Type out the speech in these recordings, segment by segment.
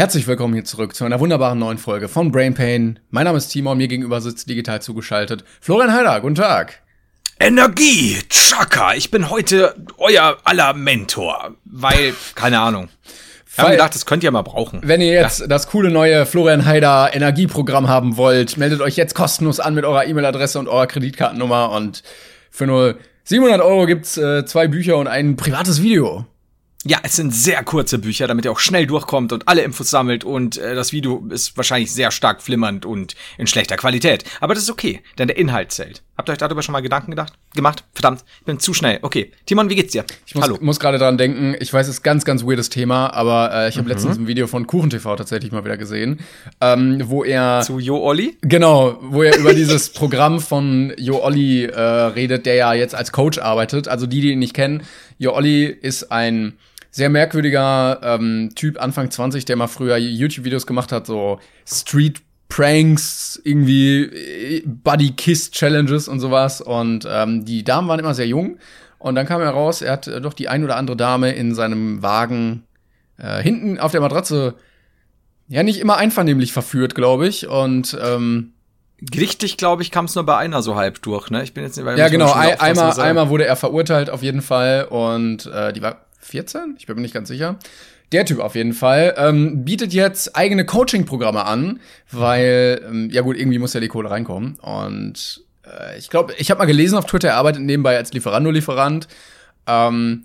Herzlich willkommen hier zurück zu einer wunderbaren neuen Folge von Brain Pain. Mein Name ist Timo und mir gegenüber sitzt digital zugeschaltet Florian Heider. Guten Tag. Energie, Chaka. Ich bin heute euer aller Mentor, weil keine Ahnung. Ich habe gedacht, das könnt ihr mal brauchen. Wenn ihr jetzt ja. das coole neue Florian Heider Energieprogramm haben wollt, meldet euch jetzt kostenlos an mit eurer E-Mail-Adresse und eurer Kreditkartennummer und für nur 700 Euro gibt's äh, zwei Bücher und ein privates Video. Ja, es sind sehr kurze Bücher, damit ihr auch schnell durchkommt und alle Infos sammelt und äh, das Video ist wahrscheinlich sehr stark flimmernd und in schlechter Qualität. Aber das ist okay, denn der Inhalt zählt. Habt ihr euch darüber schon mal Gedanken gedacht? Gemacht? Verdammt, ich bin zu schnell. Okay, Timon, wie geht's dir? Ich muss, Hallo. muss gerade dran denken, ich weiß, es ist ganz, ganz weirdes Thema, aber äh, ich habe mhm. letztens ein Video von KuchenTV tatsächlich mal wieder gesehen, ähm, wo er... Zu Jo Olli? Genau, wo er über dieses Programm von Jo Olli äh, redet, der ja jetzt als Coach arbeitet. Also die, die ihn nicht kennen, Jo Olli ist ein sehr merkwürdiger ähm, Typ, Anfang 20, der mal früher YouTube-Videos gemacht hat, so Street Pranks, irgendwie äh, Buddy Kiss Challenges und sowas. Und ähm, die Damen waren immer sehr jung. Und dann kam heraus, er hat äh, doch die ein oder andere Dame in seinem Wagen äh, hinten auf der Matratze ja nicht immer einvernehmlich verführt, glaube ich. Und ähm, Gerichtlich, glaube ich, kam es nur bei einer so halb durch, ne? Ich bin jetzt nicht, weil Ja, genau, einmal, einmal wurde er verurteilt auf jeden Fall und äh, die war 14? Ich bin mir nicht ganz sicher. Der Typ auf jeden Fall ähm, bietet jetzt eigene Coaching-Programme an, weil ähm, ja gut irgendwie muss ja die Kohle reinkommen und äh, ich glaube, ich habe mal gelesen auf Twitter, er arbeitet nebenbei als Lieferando-Lieferant ähm,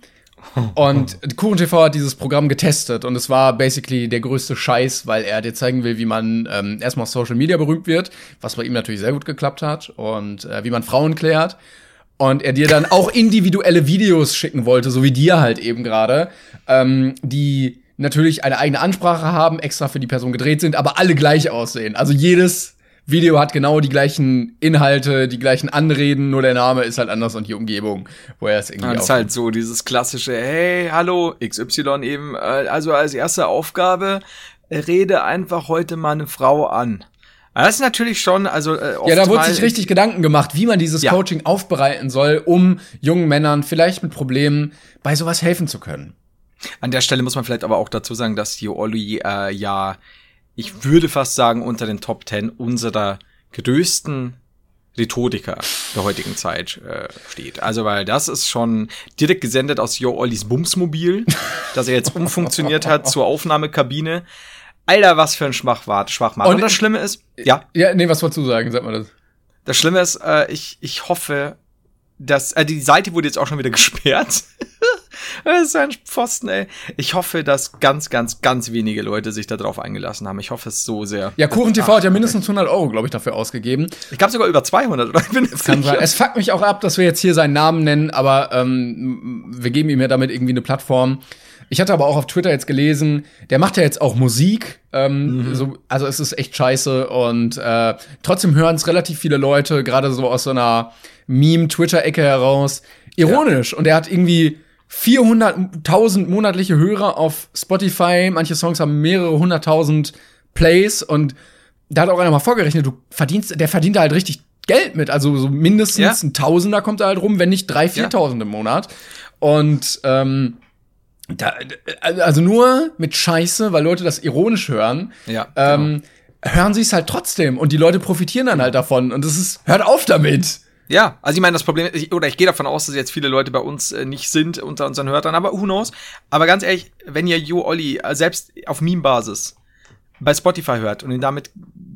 und KuchenTV hat dieses Programm getestet und es war basically der größte Scheiß, weil er dir zeigen will, wie man ähm, erstmal auf Social Media berühmt wird, was bei ihm natürlich sehr gut geklappt hat und äh, wie man Frauen klärt und er dir dann auch individuelle Videos schicken wollte, so wie dir halt eben gerade, ähm, die natürlich eine eigene Ansprache haben, extra für die Person gedreht sind, aber alle gleich aussehen. Also jedes Video hat genau die gleichen Inhalte, die gleichen Anreden, nur der Name ist halt anders und die Umgebung, wo er es irgendwie. Das ist halt so dieses klassische, hey, hallo, XY eben, äh, also als erste Aufgabe, rede einfach heute mal eine Frau an. Das ist natürlich schon, also äh, Ja, da wurde sich richtig Gedanken gemacht, wie man dieses ja. Coaching aufbereiten soll, um jungen Männern vielleicht mit Problemen bei sowas helfen zu können. An der Stelle muss man vielleicht aber auch dazu sagen, dass die Oli äh, ja, ich würde fast sagen, unter den Top Ten unserer größten Rhetoriker der heutigen Zeit äh, steht. Also, weil das ist schon direkt gesendet aus Jo Ollis Bumsmobil, das er jetzt umfunktioniert hat zur Aufnahmekabine. Alter, was für ein Schwachwart, Schwachmat. Und, Und das Schlimme ist, ja. Ja, nee, was wolltest du sagen? Sag mal das. Das Schlimme ist, äh, ich, ich hoffe, dass, äh, die Seite wurde jetzt auch schon wieder gesperrt. das ist ein Pfosten, ey. Ich hoffe, dass ganz, ganz, ganz wenige Leute sich da drauf eingelassen haben. Ich hoffe es so sehr. Ja, Kuchen TV hat ja mindestens 100 Euro, glaube ich, dafür ausgegeben. Ich glaube sogar über 200, oder? Ich bin es kann sein. Es fuckt mich auch ab, dass wir jetzt hier seinen Namen nennen, aber ähm, wir geben ihm ja damit irgendwie eine Plattform. Ich hatte aber auch auf Twitter jetzt gelesen, der macht ja jetzt auch Musik. Ähm, mhm. so, also es ist echt scheiße und äh, trotzdem hören es relativ viele Leute, gerade so aus so einer Meme-Twitter-Ecke heraus. Ironisch. Ja. Und er hat irgendwie 400.000 monatliche Hörer auf Spotify. Manche Songs haben mehrere hunderttausend Plays und da hat auch einer mal vorgerechnet, du verdienst, der verdient da halt richtig Geld mit. Also so mindestens ja. ein Tausender kommt da halt rum, wenn nicht drei, viertausend ja. im Monat. Und ähm, da, also nur mit Scheiße, weil Leute das ironisch hören. Ja. Ähm, genau. Hören sie es halt trotzdem und die Leute profitieren dann halt davon und es ist, hört auf damit. Ja, also ich meine, das Problem, ist, oder ich gehe davon aus, dass jetzt viele Leute bei uns äh, nicht sind unter unseren Hörern, aber who knows. Aber ganz ehrlich, wenn ihr Jo Olli äh, selbst auf Meme-Basis bei Spotify hört und ihn damit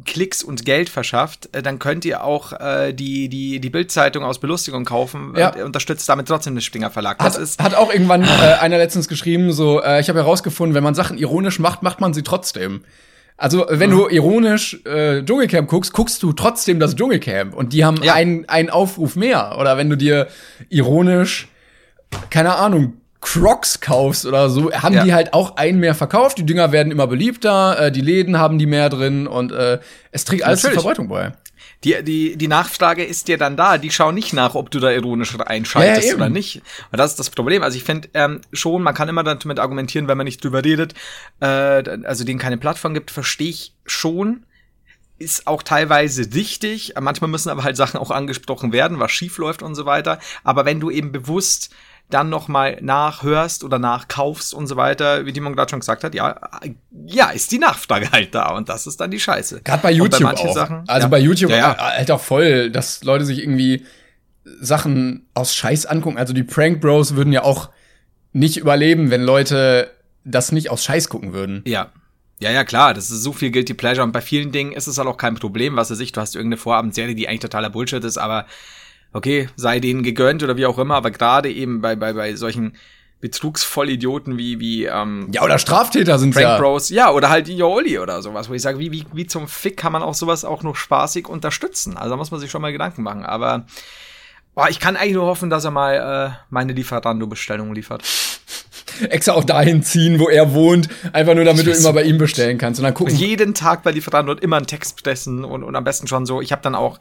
Klicks und Geld verschafft, äh, dann könnt ihr auch äh, die, die, die Bildzeitung aus Belustigung kaufen ja. und unterstützt damit trotzdem den Springer Verlag. Das hat, ist hat auch irgendwann äh, einer letztens geschrieben, so, äh, ich habe herausgefunden, wenn man Sachen ironisch macht, macht man sie trotzdem. Also, wenn mhm. du ironisch äh, Dschungelcamp guckst, guckst du trotzdem das Dschungelcamp und die haben ja. einen, einen Aufruf mehr. Oder wenn du dir ironisch, keine Ahnung, Crocs kaufst oder so, haben ja. die halt auch einen mehr verkauft. Die Dinger werden immer beliebter, äh, die Läden haben die mehr drin und äh, es trägt alles Natürlich. zur Verbreitung bei. Die, die, die Nachfrage ist dir dann da. Die schauen nicht nach, ob du da ironisch einschaltest ja, ja, oder nicht. Und das ist das Problem. Also ich finde ähm, schon, man kann immer damit argumentieren, wenn man nicht drüber redet, äh, also denen keine Plattform gibt, verstehe ich schon ist auch teilweise richtig. Manchmal müssen aber halt Sachen auch angesprochen werden, was schief läuft und so weiter. Aber wenn du eben bewusst dann nochmal nachhörst oder nachkaufst und so weiter, wie Timon gerade schon gesagt hat, ja, ja, ist die Nachfrage halt da und das ist dann die Scheiße. Gerade bei YouTube bei auch. Sachen, also ja. bei YouTube ja, ja. halt auch voll, dass Leute sich irgendwie Sachen aus Scheiß angucken. Also die Prank Bros würden ja auch nicht überleben, wenn Leute das nicht aus Scheiß gucken würden. Ja. Ja, ja, klar, das ist so viel Guilty Pleasure und bei vielen Dingen ist es halt auch kein Problem, was weiß ich, du hast irgendeine Vorabendserie, die eigentlich totaler Bullshit ist, aber okay, sei denen gegönnt oder wie auch immer, aber gerade eben bei, bei, bei solchen Betrugsvollidioten wie, wie, ähm, Ja, oder Straftäter sind Frank ja. Bros, ja, oder halt Ioli oder sowas, wo ich sage, wie, wie, wie zum Fick kann man auch sowas auch noch spaßig unterstützen? Also da muss man sich schon mal Gedanken machen, aber boah, ich kann eigentlich nur hoffen, dass er mal äh, meine Lieferando-Bestellung liefert extra auch dahin ziehen, wo er wohnt, einfach nur damit du immer bei ihm bestellen kannst und dann gucken. Jeden Tag bei Lieferando und immer einen Text pressen und, und am besten schon so. Ich habe dann auch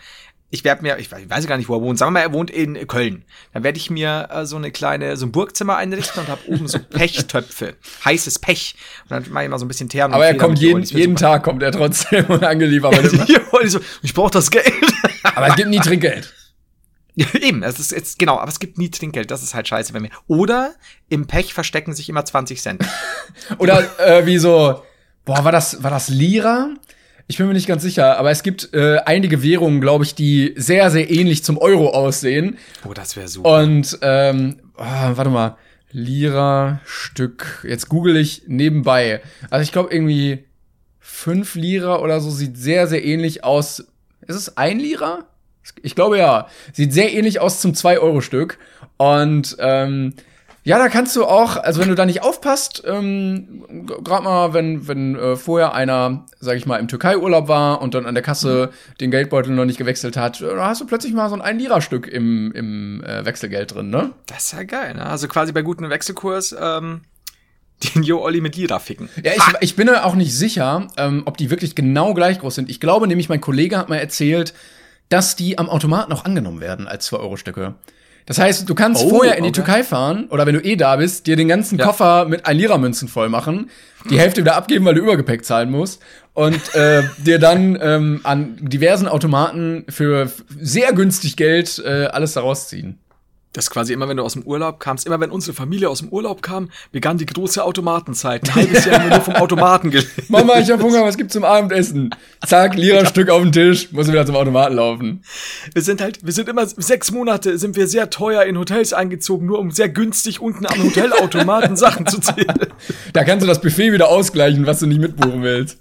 ich werde mir, ich weiß gar nicht, wo er wohnt. Sagen wir mal, er wohnt in Köln. Dann werde ich mir äh, so eine kleine, so ein Burgzimmer einrichten und habe oben so Pechtöpfe, heißes Pech. Und dann mache ich mal so ein bisschen Teer. Aber er kommt jeden, jeden Tag kommt er trotzdem und angeliefert. so, ich brauche das Geld. aber es gibt nie Trinkgeld. Eben, es ist jetzt, genau, aber es gibt nie Trinkgeld, das ist halt scheiße bei mir. Oder im Pech verstecken sich immer 20 Cent. Oder äh, wie so, boah, war das, war das Lira? Ich bin mir nicht ganz sicher, aber es gibt äh, einige Währungen, glaube ich, die sehr, sehr ähnlich zum Euro aussehen. Oh, das wäre super. Und, ähm, oh, warte mal, Lira Stück. Jetzt google ich nebenbei. Also ich glaube irgendwie fünf Lira oder so sieht sehr, sehr ähnlich aus. Ist es ein Lira? Ich glaube ja. Sieht sehr ähnlich aus zum 2-Euro-Stück. Und ähm, ja, da kannst du auch, also wenn du da nicht aufpasst, ähm, gerade mal, wenn, wenn äh, vorher einer, sag ich mal, im Türkei-Urlaub war und dann an der Kasse mhm. den Geldbeutel noch nicht gewechselt hat, da hast du plötzlich mal so ein Ein-Lira-Stück im, im äh, Wechselgeld drin, ne? Das ist ja geil, ne? Also quasi bei gutem Wechselkurs, ähm, den Jo Olli mit Lira ficken. Ja, ich, ich bin ja auch nicht sicher, ähm, ob die wirklich genau gleich groß sind. Ich glaube nämlich, mein Kollege hat mal erzählt, dass die am Automaten auch angenommen werden als 2-Euro-Stücke. Das heißt, du kannst oh, vorher in die okay. Türkei fahren oder wenn du eh da bist, dir den ganzen ja. Koffer mit ein Lira-Münzen voll machen, die Hälfte wieder abgeben, weil du Übergepäck zahlen musst und äh, dir dann ähm, an diversen Automaten für sehr günstig Geld äh, alles daraus ziehen. Das ist quasi immer, wenn du aus dem Urlaub kamst, immer wenn unsere Familie aus dem Urlaub kam, begann die große Automatenzeit. Ein halbes Jahr nur vom Automaten gelebt. Mama, ich hab Hunger, was gibt's zum Abendessen? Zack, Lira-Stück auf den Tisch, muss wieder zum Automaten laufen. Wir sind halt, wir sind immer sechs Monate, sind wir sehr teuer in Hotels eingezogen, nur um sehr günstig unten am Hotelautomaten Sachen zu ziehen. Da kannst du das Buffet wieder ausgleichen, was du nicht mitbuchen willst.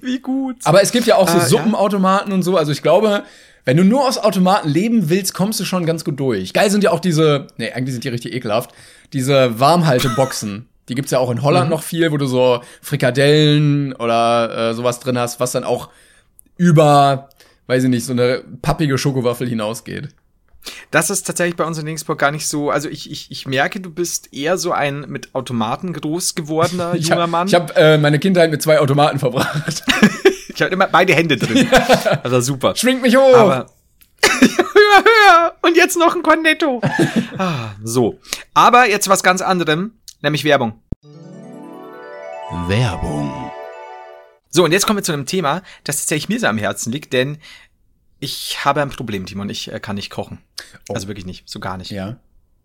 Wie gut. Aber es gibt ja auch so ah, Suppenautomaten ja? und so, also ich glaube, wenn du nur aus Automaten leben willst, kommst du schon ganz gut durch. Geil sind ja auch diese, nee, eigentlich sind die richtig ekelhaft, diese Warmhalteboxen. die gibt's ja auch in Holland mhm. noch viel, wo du so Frikadellen oder äh, sowas drin hast, was dann auch über, weiß ich nicht, so eine pappige Schokowaffel hinausgeht. Das ist tatsächlich bei uns in Dingsburg gar nicht so. Also ich, ich, ich merke, du bist eher so ein mit Automaten groß gewordener junger hab, Mann. Ich habe äh, meine Kindheit mit zwei Automaten verbracht. Ich habe immer beide Hände drin. Ja. Also super. Schwingt mich hoch. Aber höher, höher. Und jetzt noch ein Cornetto. ah, so. Aber jetzt was ganz anderem, nämlich Werbung. Werbung. So, und jetzt kommen wir zu einem Thema, das tatsächlich mir sehr am Herzen liegt, denn ich habe ein Problem, Timon. Ich äh, kann nicht kochen. Oh. Also wirklich nicht. So gar nicht. Ja.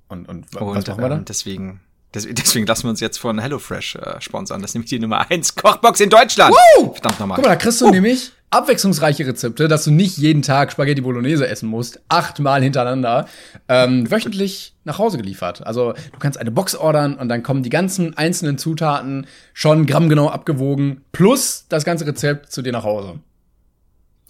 Und, und, und was machen wir dann? Deswegen Deswegen lassen wir uns jetzt von HelloFresh äh, sponsern. Das ist nämlich die Nummer 1 Kochbox in Deutschland. Woo! Verdammt nochmal. Guck mal, da kriegst du uh. nämlich abwechslungsreiche Rezepte, dass du nicht jeden Tag Spaghetti Bolognese essen musst, achtmal hintereinander, ähm, wöchentlich nach Hause geliefert. Also du kannst eine Box ordern und dann kommen die ganzen einzelnen Zutaten schon grammgenau abgewogen, plus das ganze Rezept zu dir nach Hause.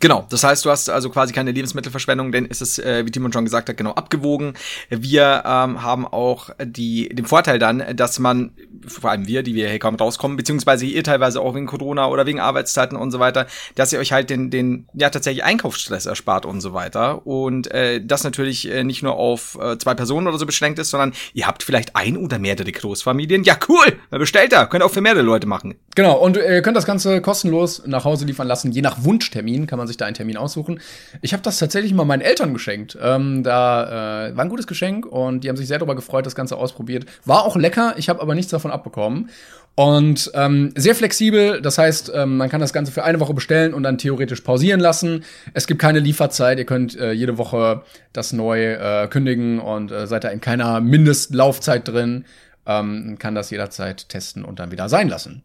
Genau, das heißt, du hast also quasi keine Lebensmittelverschwendung, denn es ist, äh, wie Timon schon gesagt hat, genau abgewogen. Wir ähm, haben auch die, den Vorteil dann, dass man, vor allem wir, die wir hier kaum rauskommen, beziehungsweise ihr teilweise auch wegen Corona oder wegen Arbeitszeiten und so weiter, dass ihr euch halt den, den ja tatsächlich Einkaufsstress erspart und so weiter. Und äh, das natürlich äh, nicht nur auf äh, zwei Personen oder so beschränkt ist, sondern ihr habt vielleicht ein oder mehrere Großfamilien. Ja, cool, bestellt da, könnt auch für mehrere Leute machen. Genau, und ihr könnt das Ganze kostenlos nach Hause liefern lassen, je nach Wunschtermin kann man sich sich da einen Termin aussuchen. Ich habe das tatsächlich mal meinen Eltern geschenkt. Ähm, da äh, war ein gutes Geschenk und die haben sich sehr darüber gefreut, das Ganze ausprobiert. War auch lecker, ich habe aber nichts davon abbekommen. Und ähm, sehr flexibel, das heißt, ähm, man kann das Ganze für eine Woche bestellen und dann theoretisch pausieren lassen. Es gibt keine Lieferzeit, ihr könnt äh, jede Woche das neu äh, kündigen und äh, seid da in keiner Mindestlaufzeit drin, ähm, kann das jederzeit testen und dann wieder sein lassen.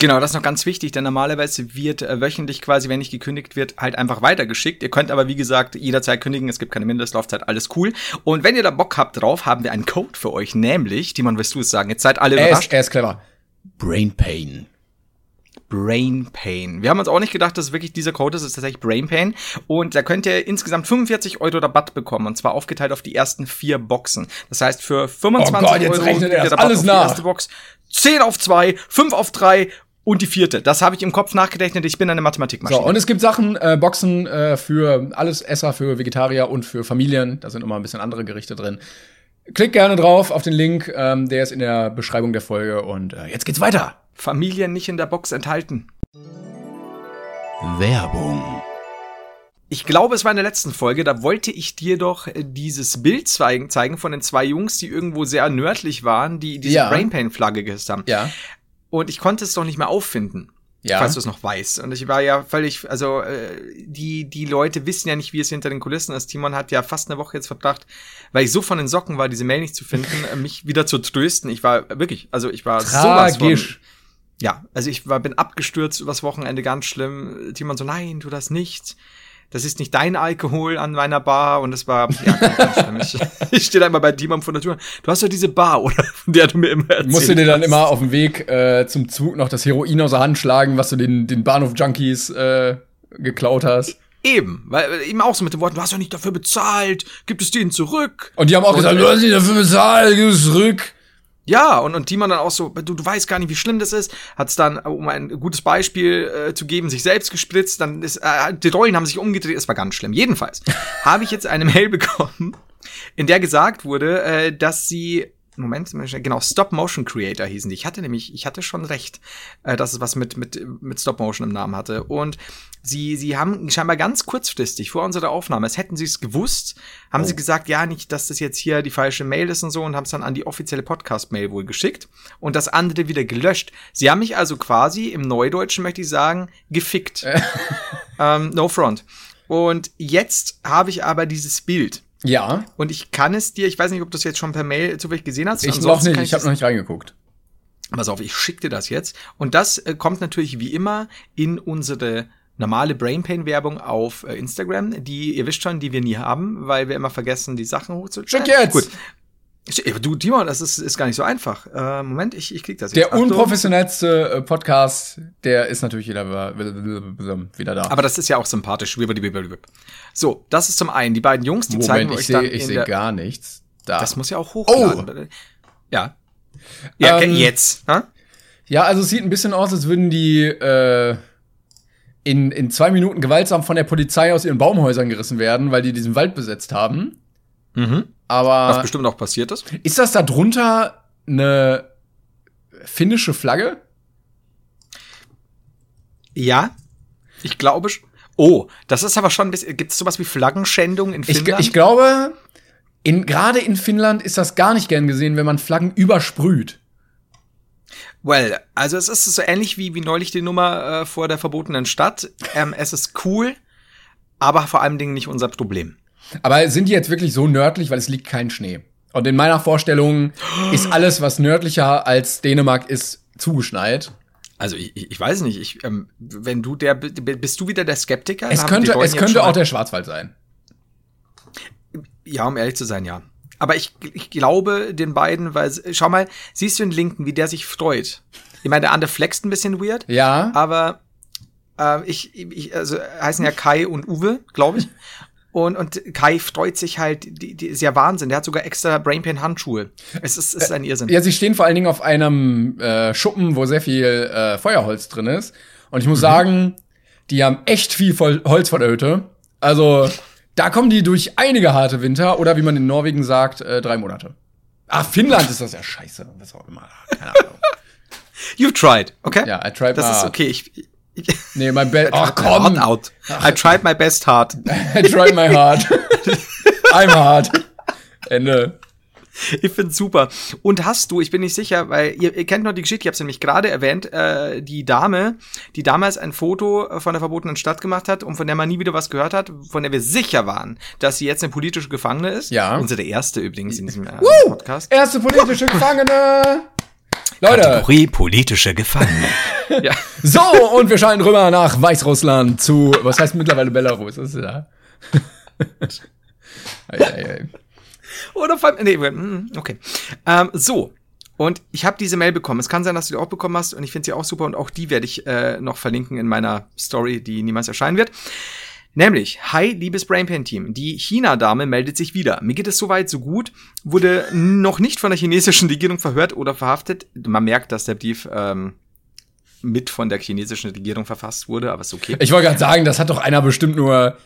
Genau, das ist noch ganz wichtig, denn normalerweise wird äh, wöchentlich quasi, wenn nicht gekündigt wird, halt einfach weitergeschickt. Ihr könnt aber, wie gesagt, jederzeit kündigen, es gibt keine Mindestlaufzeit, alles cool. Und wenn ihr da Bock habt drauf, haben wir einen Code für euch, nämlich, Timon, wirst du es sagen, jetzt seid alle er überrascht. Ist, er ist clever. Brain Pain. Brain Pain. Wir haben uns auch nicht gedacht, dass wirklich dieser Code ist, es ist tatsächlich Brain Pain. Und da könnt ihr insgesamt 45 Euro Rabatt bekommen. Und zwar aufgeteilt auf die ersten vier Boxen. Das heißt, für 25 oh Gott, Euro rechnet er Rabatt alles auf nach. die erste Box. 10 auf 2, 5 auf 3 und die vierte. Das habe ich im Kopf nachgerechnet. Ich bin eine Mathematikmaschine. So, und es gibt Sachen, äh, Boxen äh, für alles Esser, für Vegetarier und für Familien. Da sind immer ein bisschen andere Gerichte drin. Klickt gerne drauf auf den Link, ähm, der ist in der Beschreibung der Folge. Und äh, jetzt geht's weiter. Familien nicht in der Box enthalten. Werbung. Ich glaube, es war in der letzten Folge, da wollte ich dir doch äh, dieses Bild zeigen von den zwei Jungs, die irgendwo sehr nördlich waren, die diese ja. Brainpain-Flagge gehisst haben. Ja. Und ich konnte es doch nicht mehr auffinden. Ja. Falls du es noch weißt. Und ich war ja völlig, also äh, die, die Leute wissen ja nicht, wie es hinter den Kulissen ist. Timon hat ja fast eine Woche jetzt verbracht, weil ich so von den Socken war, diese Mail nicht zu finden, mich wieder zu trösten. Ich war wirklich, also ich war Tragisch. sowas von, Ja, also ich war, bin abgestürzt übers Wochenende, ganz schlimm. Timon so, nein, tu das nicht das ist nicht dein Alkohol an meiner Bar und es war, ja. Ich, ich stehe da immer bei Dimam vor der Tür. Du hast doch diese Bar, oder? Von der du mir immer erzählst. Musst du dir dann immer auf dem Weg äh, zum Zug noch das Heroin aus der Hand schlagen, was du den, den Bahnhof-Junkies äh, geklaut hast? Eben, weil äh, eben auch so mit den Worten, du hast doch nicht dafür bezahlt, gib es denen zurück. Und die haben auch und, gesagt, du hast nicht dafür bezahlt, gib es zurück. Ja, und, und Timon dann auch so, du, du weißt gar nicht, wie schlimm das ist, hat es dann, um ein gutes Beispiel äh, zu geben, sich selbst gespritzt, dann ist, äh, die Rollen haben sich umgedreht, es war ganz schlimm. Jedenfalls habe ich jetzt eine Mail bekommen, in der gesagt wurde, äh, dass sie Moment, genau, Stop Motion Creator hießen die. Ich hatte nämlich, ich hatte schon recht, äh, dass es was mit, mit, mit Stop Motion im Namen hatte. Und sie, sie haben scheinbar ganz kurzfristig vor unserer Aufnahme, als hätten sie es gewusst, haben oh. sie gesagt, ja, nicht, dass das jetzt hier die falsche Mail ist und so und haben es dann an die offizielle Podcast-Mail wohl geschickt und das andere wieder gelöscht. Sie haben mich also quasi im Neudeutschen, möchte ich sagen, gefickt. ähm, no front. Und jetzt habe ich aber dieses Bild. Ja. Und ich kann es dir, ich weiß nicht, ob du es jetzt schon per Mail zufällig gesehen hast. Ich noch nicht, ich, ich habe noch nicht reingeguckt. Pass auf, ich schicke dir das jetzt. Und das äh, kommt natürlich wie immer in unsere normale Brainpain-Werbung auf äh, Instagram, die ihr wisst schon, die wir nie haben, weil wir immer vergessen, die Sachen hochzuladen. Schick jetzt! Gut. Du, Timon, das ist, ist gar nicht so einfach. Äh, Moment, ich, ich krieg das jetzt. Der Achtung. unprofessionellste äh, Podcast, der ist natürlich wieder, wieder da. Aber das ist ja auch sympathisch. So, das ist zum einen die beiden Jungs, die Moment, zeigen ich euch seh, dann. Ich sehe gar nichts. Da. Das muss ja auch hochladen. Oh. Ja. Ja, ähm, jetzt. Ha? Ja, also es sieht ein bisschen aus, als würden die äh, in, in zwei Minuten gewaltsam von der Polizei aus ihren Baumhäusern gerissen werden, weil die diesen Wald besetzt haben. Mhm. Aber. Was bestimmt auch passiert ist. Ist das da drunter eine finnische Flagge? Ja. Ich glaube. Oh, das ist aber schon ein bisschen. Gibt es sowas wie Flaggenschändung in Finnland? Ich, ich glaube, in, gerade in Finnland ist das gar nicht gern gesehen, wenn man Flaggen übersprüht. Well, also es ist so ähnlich wie, wie neulich die Nummer äh, vor der verbotenen Stadt. Ähm, es ist cool, aber vor allem Dingen nicht unser Problem. Aber sind die jetzt wirklich so nördlich, weil es liegt kein Schnee? Und in meiner Vorstellung ist alles, was nördlicher als Dänemark ist, zugeschneit. Also ich, ich weiß nicht, ich, ähm, wenn du der bist du wieder der Skeptiker? Es könnte, es könnte auch der Schwarzwald sein. Ja, um ehrlich zu sein, ja. Aber ich, ich glaube den beiden, weil schau mal, siehst du den Linken, wie der sich freut. Ich meine, der andere flext ein bisschen weird. Ja. Aber äh, ich, ich, also heißen ja Kai und Uwe, glaube ich. Und, und Kai freut sich halt, die, die ist ja Wahnsinn. Der hat sogar extra Brainpain-Handschuhe. Es ist, es ist ein Irrsinn. Ja, sie stehen vor allen Dingen auf einem äh, Schuppen, wo sehr viel äh, Feuerholz drin ist. Und ich muss mhm. sagen, die haben echt viel Voll Holz vor der Hütte. Also, da kommen die durch einige harte Winter oder wie man in Norwegen sagt, äh, drei Monate. Ah, Finnland ist das ja scheiße. Was auch immer. Keine Ahnung. You've tried, okay? Ja, I tried Das ist okay. Ich, Nee, mein best. Ach komm! Out. I tried my best hard. I tried my hard. I'm hard. Ende. Ich find's super. Und hast du, ich bin nicht sicher, weil ihr, ihr kennt noch die Geschichte, ich habe es nämlich gerade erwähnt, äh, die Dame, die damals ein Foto von der verbotenen Stadt gemacht hat und von der man nie wieder was gehört hat, von der wir sicher waren, dass sie jetzt eine politische Gefangene ist. Ja. Unsere erste übrigens in diesem äh! Podcast. Erste politische Gefangene! Leute. Kategorie politische Gefangene. ja. So, und wir schalten rüber nach Weißrussland zu, was heißt mittlerweile Belarus? Das ist ja. Oder vor allem, nee, mm, okay. Ähm, so. Und ich habe diese Mail bekommen. Es kann sein, dass du die auch bekommen hast und ich finde sie auch super und auch die werde ich äh, noch verlinken in meiner Story, die niemals erscheinen wird. Nämlich, hi, liebes Brainpan-Team. Die China-Dame meldet sich wieder. Mir geht es soweit so gut, wurde noch nicht von der chinesischen Regierung verhört oder verhaftet. Man merkt, dass der Brief ähm, mit von der chinesischen Regierung verfasst wurde, aber ist okay. Ich wollte gerade sagen, das hat doch einer bestimmt nur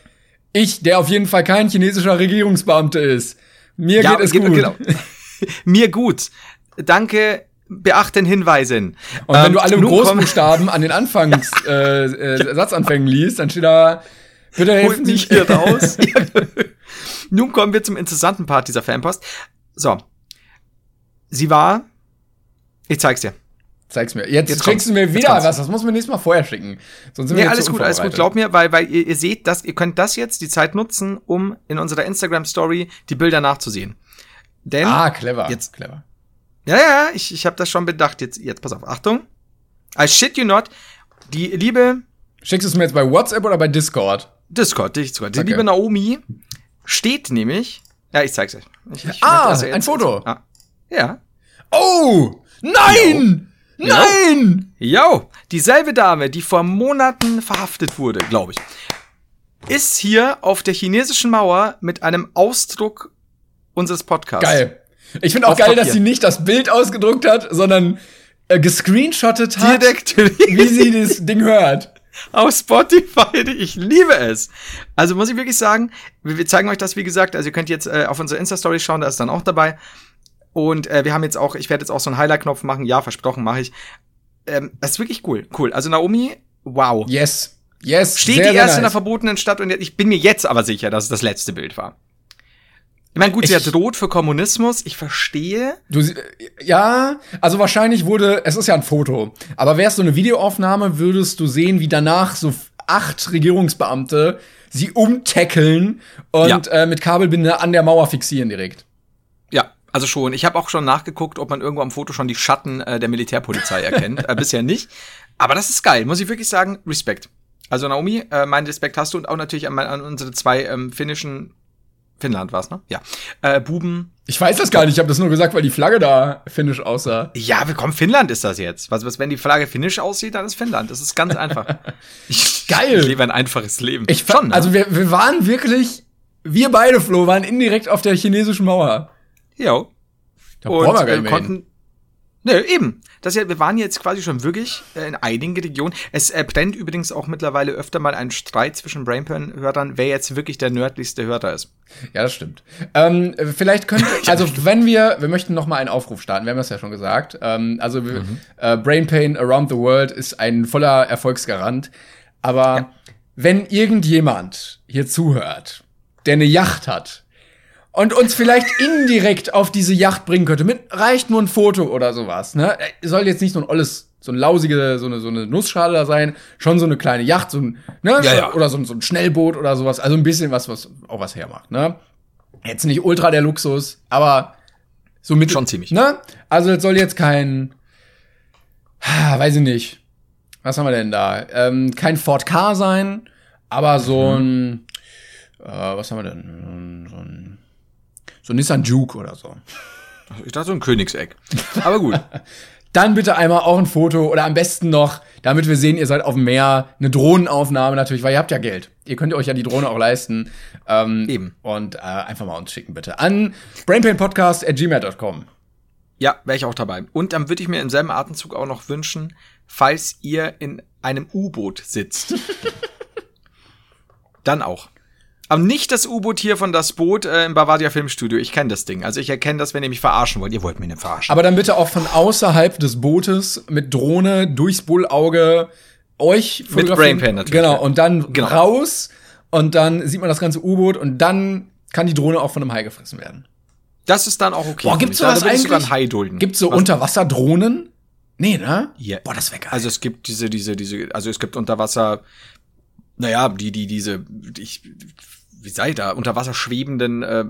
ich, der auf jeden Fall kein chinesischer Regierungsbeamter ist. Mir ja, geht es gut. Genau. Mir gut. Danke beachten Hinweisen. Und wenn ähm, du alle Großbuchstaben an den Anfangs äh, äh, Satzanfängen liest, dann steht da Bitte helft mich hier raus. Nun kommen wir zum interessanten Part dieser Fanpost. So. Sie war. Ich zeig's dir. Zeig's mir. Jetzt, Jetzt schickst du mir wieder was. Das muss mir nächstes Mal vorher schicken. Sonst sind nee, wir alles gut, alles gut. Glaub mir, weil, weil ihr, ihr seht, dass ihr könnt das jetzt die Zeit nutzen, um in unserer Instagram Story die Bilder nachzusehen. Denn ah, clever. Jetzt clever. Ja, ja, ich, ich habe das schon bedacht. Jetzt, jetzt pass auf. Achtung. I shit you not. Die liebe. Schickst du es mir jetzt bei WhatsApp oder bei Discord? Discord, Discord. Die okay. liebe Naomi steht nämlich. Ja, ich zeig's euch. Ich, ich ah, ein Foto. Ah. Ja. Oh! Nein! Jo. Nein! Jo, dieselbe Dame, die vor Monaten verhaftet wurde, glaube ich, ist hier auf der chinesischen Mauer mit einem Ausdruck unseres Podcasts. Geil. Ich finde auch geil, Papier. dass sie nicht das Bild ausgedruckt hat, sondern äh, gescreenshottet hat, Direkt. wie sie das Ding hört auf Spotify. Ich liebe es. Also muss ich wirklich sagen, wir zeigen euch das, wie gesagt. Also ihr könnt jetzt äh, auf unsere Insta-Story schauen, da ist dann auch dabei. Und äh, wir haben jetzt auch, ich werde jetzt auch so einen Highlight-Knopf machen. Ja, versprochen, mache ich. Ähm, das ist wirklich cool. Cool. Also Naomi, wow. Yes. Yes. Steht sehr, die erste nice. in der verbotenen Stadt und ich bin mir jetzt aber sicher, dass es das letzte Bild war. Ich meine, gut, sie hat droht für Kommunismus, ich verstehe. Du, ja, also wahrscheinlich wurde, es ist ja ein Foto, aber wäre es so eine Videoaufnahme, würdest du sehen, wie danach so acht Regierungsbeamte sie umtackeln und ja. äh, mit Kabelbinde an der Mauer fixieren direkt. Ja, also schon. Ich habe auch schon nachgeguckt, ob man irgendwo am Foto schon die Schatten äh, der Militärpolizei erkennt. äh, bisher nicht. Aber das ist geil, muss ich wirklich sagen. Respekt. Also Naomi, äh, meinen Respekt hast du und auch natürlich an, an unsere zwei ähm, finnischen Finnland war's, ne? Ja. Äh, Buben. Ich weiß das gar nicht, ich habe das nur gesagt, weil die Flagge da finnisch aussah. Ja, komm, Finnland ist das jetzt. Was, was wenn die Flagge finnisch aussieht, dann ist Finnland. Das ist ganz einfach. ich, Geil. Ich lebe ein einfaches Leben. Ich schon. Ne? Also wir, wir waren wirklich, wir beide, Flo, waren indirekt auf der chinesischen Mauer. Ja. Da und wir äh, konnten, Ne, eben. Das ja, wir waren jetzt quasi schon wirklich äh, in einigen Regionen. Es äh, brennt übrigens auch mittlerweile öfter mal ein Streit zwischen Brainpan-Hörern, wer jetzt wirklich der nördlichste Hörer ist. Ja, das stimmt. Ähm, vielleicht könnte, also wenn wir, wir möchten noch mal einen Aufruf starten, wir haben das ja schon gesagt. Ähm, also mhm. äh, Brainpain Around the World ist ein voller Erfolgsgarant. Aber ja. wenn irgendjemand hier zuhört, der eine Yacht hat, und uns vielleicht indirekt auf diese Yacht bringen könnte. Mit reicht nur ein Foto oder sowas. Ne? Soll jetzt nicht so ein olles, so ein lausige, so eine, so eine Nussschale da sein, schon so eine kleine Yacht, so ein, ne? Ja, ja. Oder so, so ein Schnellboot oder sowas. Also ein bisschen was, was auch was hermacht, ne? Jetzt nicht ultra der Luxus, aber so mit. Schon ziemlich. Ne? Also es soll jetzt kein, weiß ich nicht. Was haben wir denn da? Ähm, kein Ford Car sein, aber so mhm. ein, äh, was haben wir denn? So ein so ein Nissan Juke oder so. Ich dachte so ein Königseck. Aber gut. Dann bitte einmal auch ein Foto oder am besten noch, damit wir sehen, ihr seid auf dem Meer, eine Drohnenaufnahme natürlich, weil ihr habt ja Geld. Ihr könnt euch ja die Drohne auch leisten. Ähm, Eben. Und äh, einfach mal uns schicken, bitte. An brainpainpodcast.gmail.com. Ja, wäre ich auch dabei. Und dann würde ich mir im selben Atemzug auch noch wünschen, falls ihr in einem U-Boot sitzt. dann auch. Aber nicht das U-Boot hier von das Boot äh, im Bavaria Filmstudio. Ich kenne das Ding. Also ich erkenne das, wenn ihr mich verarschen wollt. Ihr wollt mich nicht verarschen. Aber dann bitte auch von außerhalb des Bootes mit Drohne durchs Bullauge euch Mit Brainpan natürlich. Genau, und dann genau. raus und dann sieht man das ganze U-Boot und dann kann die Drohne auch von einem Hai gefressen werden. Das ist dann auch okay. Boah, gibt's sowas eigentlich? Sogar ein High dulden. Gibt's so Unterwasserdrohnen? Nee, ne? Ja. Boah, das wäre geil. Also es gibt diese, diese, diese, also es gibt Unterwasser, naja, die, die, diese, ich, wie sei da, unter Wasser schwebenden äh,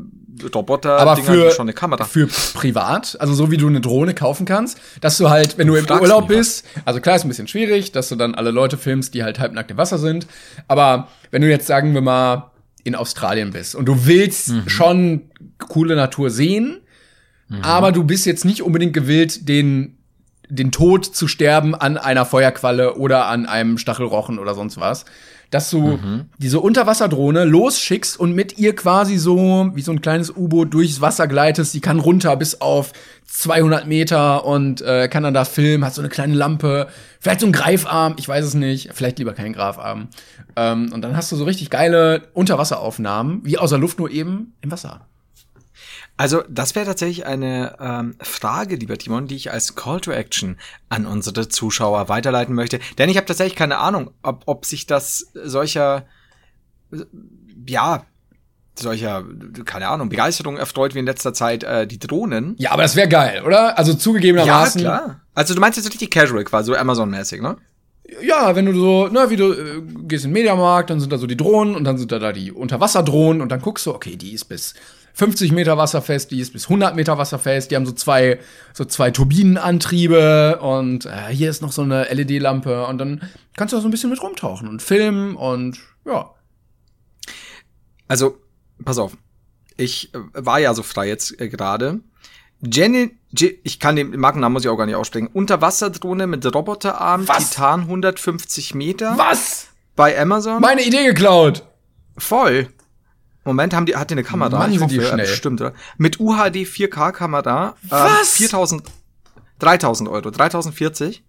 Roboter, aber für, schon eine Kamera. Für privat, also so wie du eine Drohne kaufen kannst, dass du halt, wenn du, du im Urlaub bist, also klar ist ein bisschen schwierig, dass du dann alle Leute filmst, die halt halbnackt im Wasser sind, aber wenn du jetzt sagen wir mal in Australien bist und du willst mhm. schon coole Natur sehen, mhm. aber du bist jetzt nicht unbedingt gewillt, den den Tod zu sterben an einer Feuerqualle oder an einem Stachelrochen oder sonst was, dass du mhm. diese Unterwasserdrohne losschickst und mit ihr quasi so wie so ein kleines U-Boot durchs Wasser gleitest. Die kann runter bis auf 200 Meter und äh, kann dann da filmen, hat so eine kleine Lampe, vielleicht so ein Greifarm, ich weiß es nicht, vielleicht lieber kein Greifarm. Ähm, und dann hast du so richtig geile Unterwasseraufnahmen, wie aus der Luft nur eben im Wasser. Also, das wäre tatsächlich eine ähm, Frage, lieber Timon, die ich als Call to Action an unsere Zuschauer weiterleiten möchte. Denn ich habe tatsächlich keine Ahnung, ob, ob sich das solcher, ja, solcher, keine Ahnung, Begeisterung erfreut wie in letzter Zeit äh, die Drohnen. Ja, aber das wäre geil, oder? Also zugegebenermaßen. Ja, klar. Also du meinst jetzt richtig casual quasi, so Amazon-mäßig, ne? Ja, wenn du so, na, wie du äh, gehst in den Mediamarkt, dann sind da so die Drohnen und dann sind da, da die Unterwasserdrohnen und dann guckst du, okay, die ist bis 50 Meter wasserfest, die ist bis 100 Meter wasserfest. Die haben so zwei, so zwei Turbinenantriebe und äh, hier ist noch so eine LED-Lampe und dann kannst du da so ein bisschen mit rumtauchen und filmen und ja. Also, pass auf. Ich äh, war ja so frei jetzt äh, gerade. Jenny, ich kann den Markennamen muss ich auch gar nicht aussprechen. Unterwasserdrohne mit Roboterarm, Was? Titan 150 Meter. Was? Bei Amazon. Meine Idee geklaut. Voll. Moment, haben die, hat die eine Kamera? Mann, ich hoffe, die schnell. Stimmt, oder? Mit UHD 4K Kamera. Ähm, Was? 4000, 3000 Euro, 3040.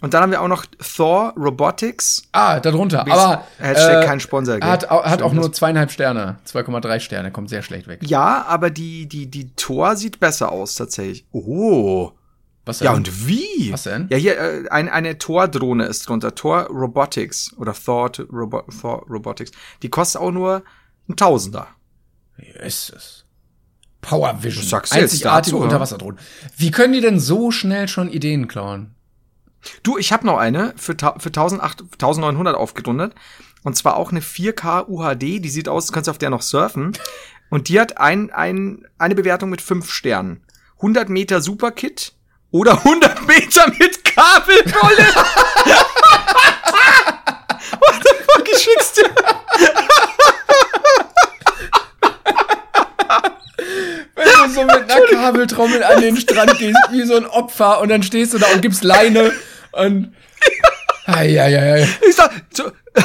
Und dann haben wir auch noch Thor Robotics. Ah, darunter. Aber Hashtag äh, kein Sponsor. Gell? Hat, hat auch nur zweieinhalb Sterne, 2,3 Sterne, kommt sehr schlecht weg. Ja, aber die die die Thor sieht besser aus tatsächlich. Oh. Was denn? Ja und wie? Was denn? Ja hier äh, ein, eine Thor Drohne ist drunter. Thor Robotics oder Thor, Robo Thor Robotics. Die kostet auch nur ein Tausender. Jesus. Power Vision. Sagst Einzigartige dazu, Unterwasserdrohnen. Wie können die denn so schnell schon Ideen klauen? Du, ich habe noch eine für, für 1900 aufgerundet. Und zwar auch eine 4K UHD. Die sieht aus, kannst du auf der noch surfen. Und die hat ein, ein, eine Bewertung mit fünf Sternen. 100 Meter Superkit oder 100 Meter mit Kabelrolle. What the fuck, ich schick's dir. Du so mit einer Kabeltrommel an den Strand gehst, wie so ein Opfer, und dann stehst du da und gibst Leine und. Eieiei. Ich sag, so,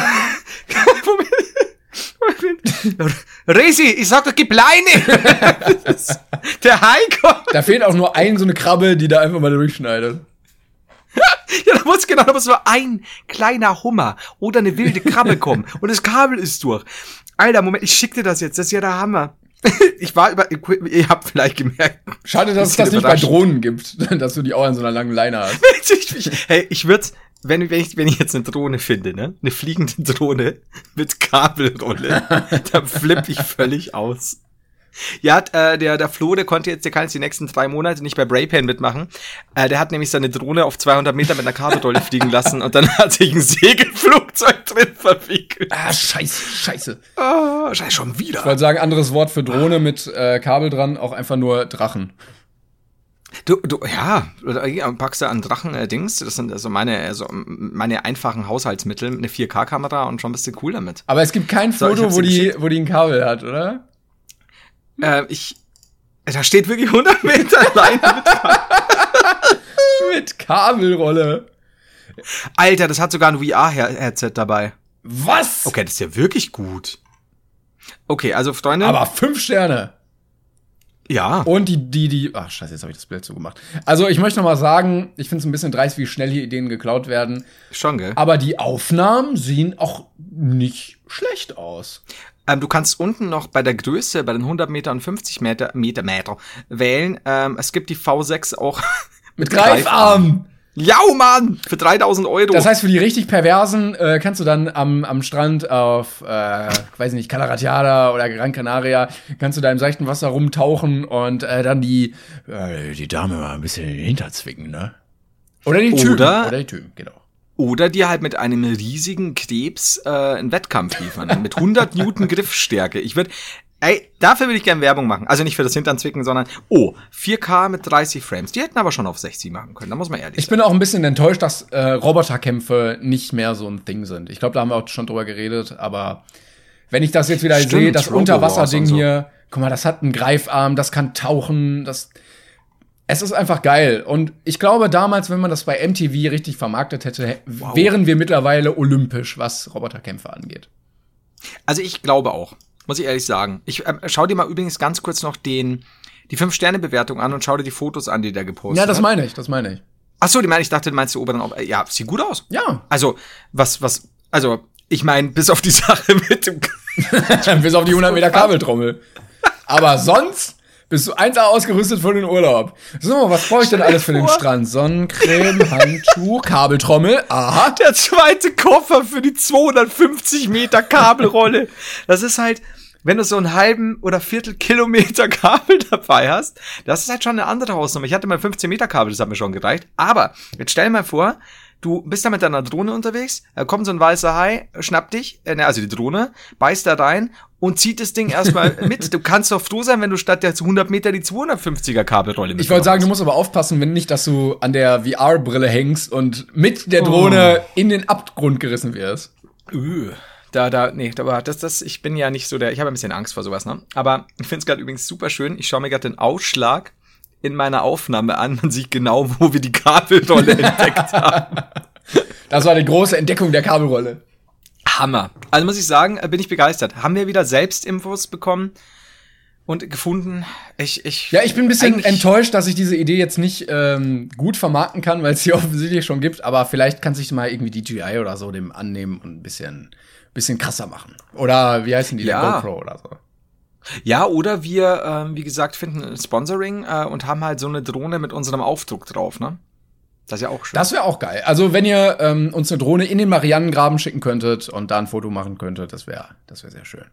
Resi, ich sag doch, gib Leine! Der Heiko! Da fehlt auch nur ein, so eine Krabbe, die da einfach mal durchschneidet. ja, da muss genau, da muss nur ein kleiner Hummer oder eine wilde Krabbe kommen und das Kabel ist durch. Alter, Moment, ich schick dir das jetzt, das ist ja der Hammer. ich war über, ihr habt vielleicht gemerkt. Schade, dass es das nicht bei Drohnen gibt, dass du die auch an so einer langen Leine hast. hey, ich würde, wenn, wenn, ich, wenn ich jetzt eine Drohne finde, ne, eine fliegende Drohne mit Kabelrolle, dann flippe ich völlig aus. Ja, äh, der, der Flo, der konnte jetzt, der kann jetzt die nächsten drei Monate nicht bei Braypan mitmachen. Äh, der hat nämlich seine Drohne auf 200 Meter mit einer Kabelrolle fliegen lassen und dann hat sich ein Segelflugzeug drin verwickelt. Ah, scheiße, scheiße. Ah, scheiße, schon wieder. Ich wollte sagen, anderes Wort für Drohne mit äh, Kabel dran, auch einfach nur Drachen. Du, du, ja, packst du an Drachen-Dings, äh, das sind also meine, also meine einfachen Haushaltsmittel, eine 4K-Kamera und schon bist du cool damit. Aber es gibt kein Foto, so, wo die, wo die ein Kabel hat, oder? Äh, ich. Da steht wirklich 100 Meter Leine mit, mit Kabelrolle. Alter, das hat sogar ein VR-Headset dabei. Was? Okay, das ist ja wirklich gut. Okay, also Freunde. Aber fünf Sterne. Ja. Und die, die, die, ach scheiße, jetzt habe ich das Bild zugemacht. Also ich möchte noch mal sagen, ich finde es ein bisschen dreist, wie schnell hier Ideen geklaut werden. Schon, gell? Aber die Aufnahmen sehen auch nicht schlecht aus. Ähm, du kannst unten noch bei der Größe, bei den 100 Meter und 50 Meter, Meter, Meter wählen. Ähm, es gibt die V6 auch mit Greifarm. Ja, Mann! Für 3000 Euro. Das heißt, für die richtig Perversen äh, kannst du dann am, am Strand auf, äh, weiß nicht, Calaratiada oder Gran Canaria, kannst du da im seichten Wasser rumtauchen und äh, dann die, äh, die Dame mal ein bisschen in den Hintern zwicken, ne? Oder die Typen. Oder- Oder die Typen, genau. Oder dir halt mit einem riesigen Krebs äh, einen Wettkampf liefern. mit 100 Newton Griffstärke. Ich würde, ey, dafür würde ich gerne Werbung machen. Also nicht für das Hinternzwicken, sondern, oh, 4K mit 30 Frames. Die hätten aber schon auf 60 machen können. Da muss man ehrlich Ich bin auch ein bisschen enttäuscht, dass äh, Roboterkämpfe nicht mehr so ein Ding sind. Ich glaube, da haben wir auch schon drüber geredet, aber wenn ich das jetzt wieder Stimmt, sehe, das Unterwasserding so. hier, guck mal, das hat einen Greifarm, das kann tauchen, das es ist einfach geil. Und ich glaube, damals, wenn man das bei MTV richtig vermarktet hätte, hä- wären wir mittlerweile olympisch, was Roboterkämpfe angeht. Also ich glaube auch, muss ich ehrlich sagen. Ich ähm, schau dir mal übrigens ganz kurz noch den die 5-Sterne-Bewertung an und schau dir die Fotos an, die der gepostet Ja, das hat. meine ich, das meine ich. Ach so, die meine ich dachte, du meinst die oberen. Auf, ja, sieht gut aus. Ja, Also, was, was, also, ich meine, bis auf die Sache mit dem. bis auf die 100 Meter Kabeltrommel. Aber sonst bist du 1A ausgerüstet für den Urlaub. So, was brauche ich denn alles für den. Strand? Sonnencreme, Handtuch, Kabeltrommel. Aha. Der zweite Koffer für die 250 Meter Kabelrolle. Das ist halt, wenn du so einen halben oder Viertelkilometer Kabel dabei hast, das ist halt schon eine andere Hausnummer. Ich hatte mal 15 Meter Kabel, das hat mir schon gereicht. Aber jetzt stell dir mal vor, du bist da mit deiner Drohne unterwegs, da kommt so ein weißer Hai, schnappt dich, äh, ne, also die Drohne, beißt da rein und zieht das Ding erstmal mit. Du kannst doch froh sein, wenn du statt der 100 Meter die 250er Kabelrolle Ich wollte sagen, du musst aber aufpassen, wenn nicht, dass du an der VR-Brille hängst und mit der Drohne in den Abgrund gerissen wirst. Öh. Da, da, nee, aber das, das, ich bin ja nicht so der, ich habe ein bisschen Angst vor sowas, ne? Aber ich finde es gerade übrigens super schön. Ich schaue mir gerade den Ausschlag in meiner Aufnahme an. Man sieht genau, wo wir die Kabelrolle entdeckt haben. Das war die große Entdeckung der Kabelrolle. Hammer. Also muss ich sagen, äh, bin ich begeistert. Haben wir wieder selbst Infos bekommen und gefunden. Ich, ich. Ja, ich bin ein bisschen enttäuscht, dass ich diese Idee jetzt nicht ähm, gut vermarkten kann, weil es sie offensichtlich schon gibt. Aber vielleicht kann sich mal irgendwie DJI oder so dem annehmen und ein bisschen, bisschen krasser machen. Oder wie heißen die? Ja. Der GoPro oder so. Ja, oder wir, ähm, wie gesagt, finden ein Sponsoring äh, und haben halt so eine Drohne mit unserem Aufdruck drauf, ne? Das ist ja auch schön. Das wäre auch geil. Also wenn ihr ähm, uns eine Drohne in den Marianengraben schicken könntet und da ein Foto machen könntet, das wäre das wäre sehr schön.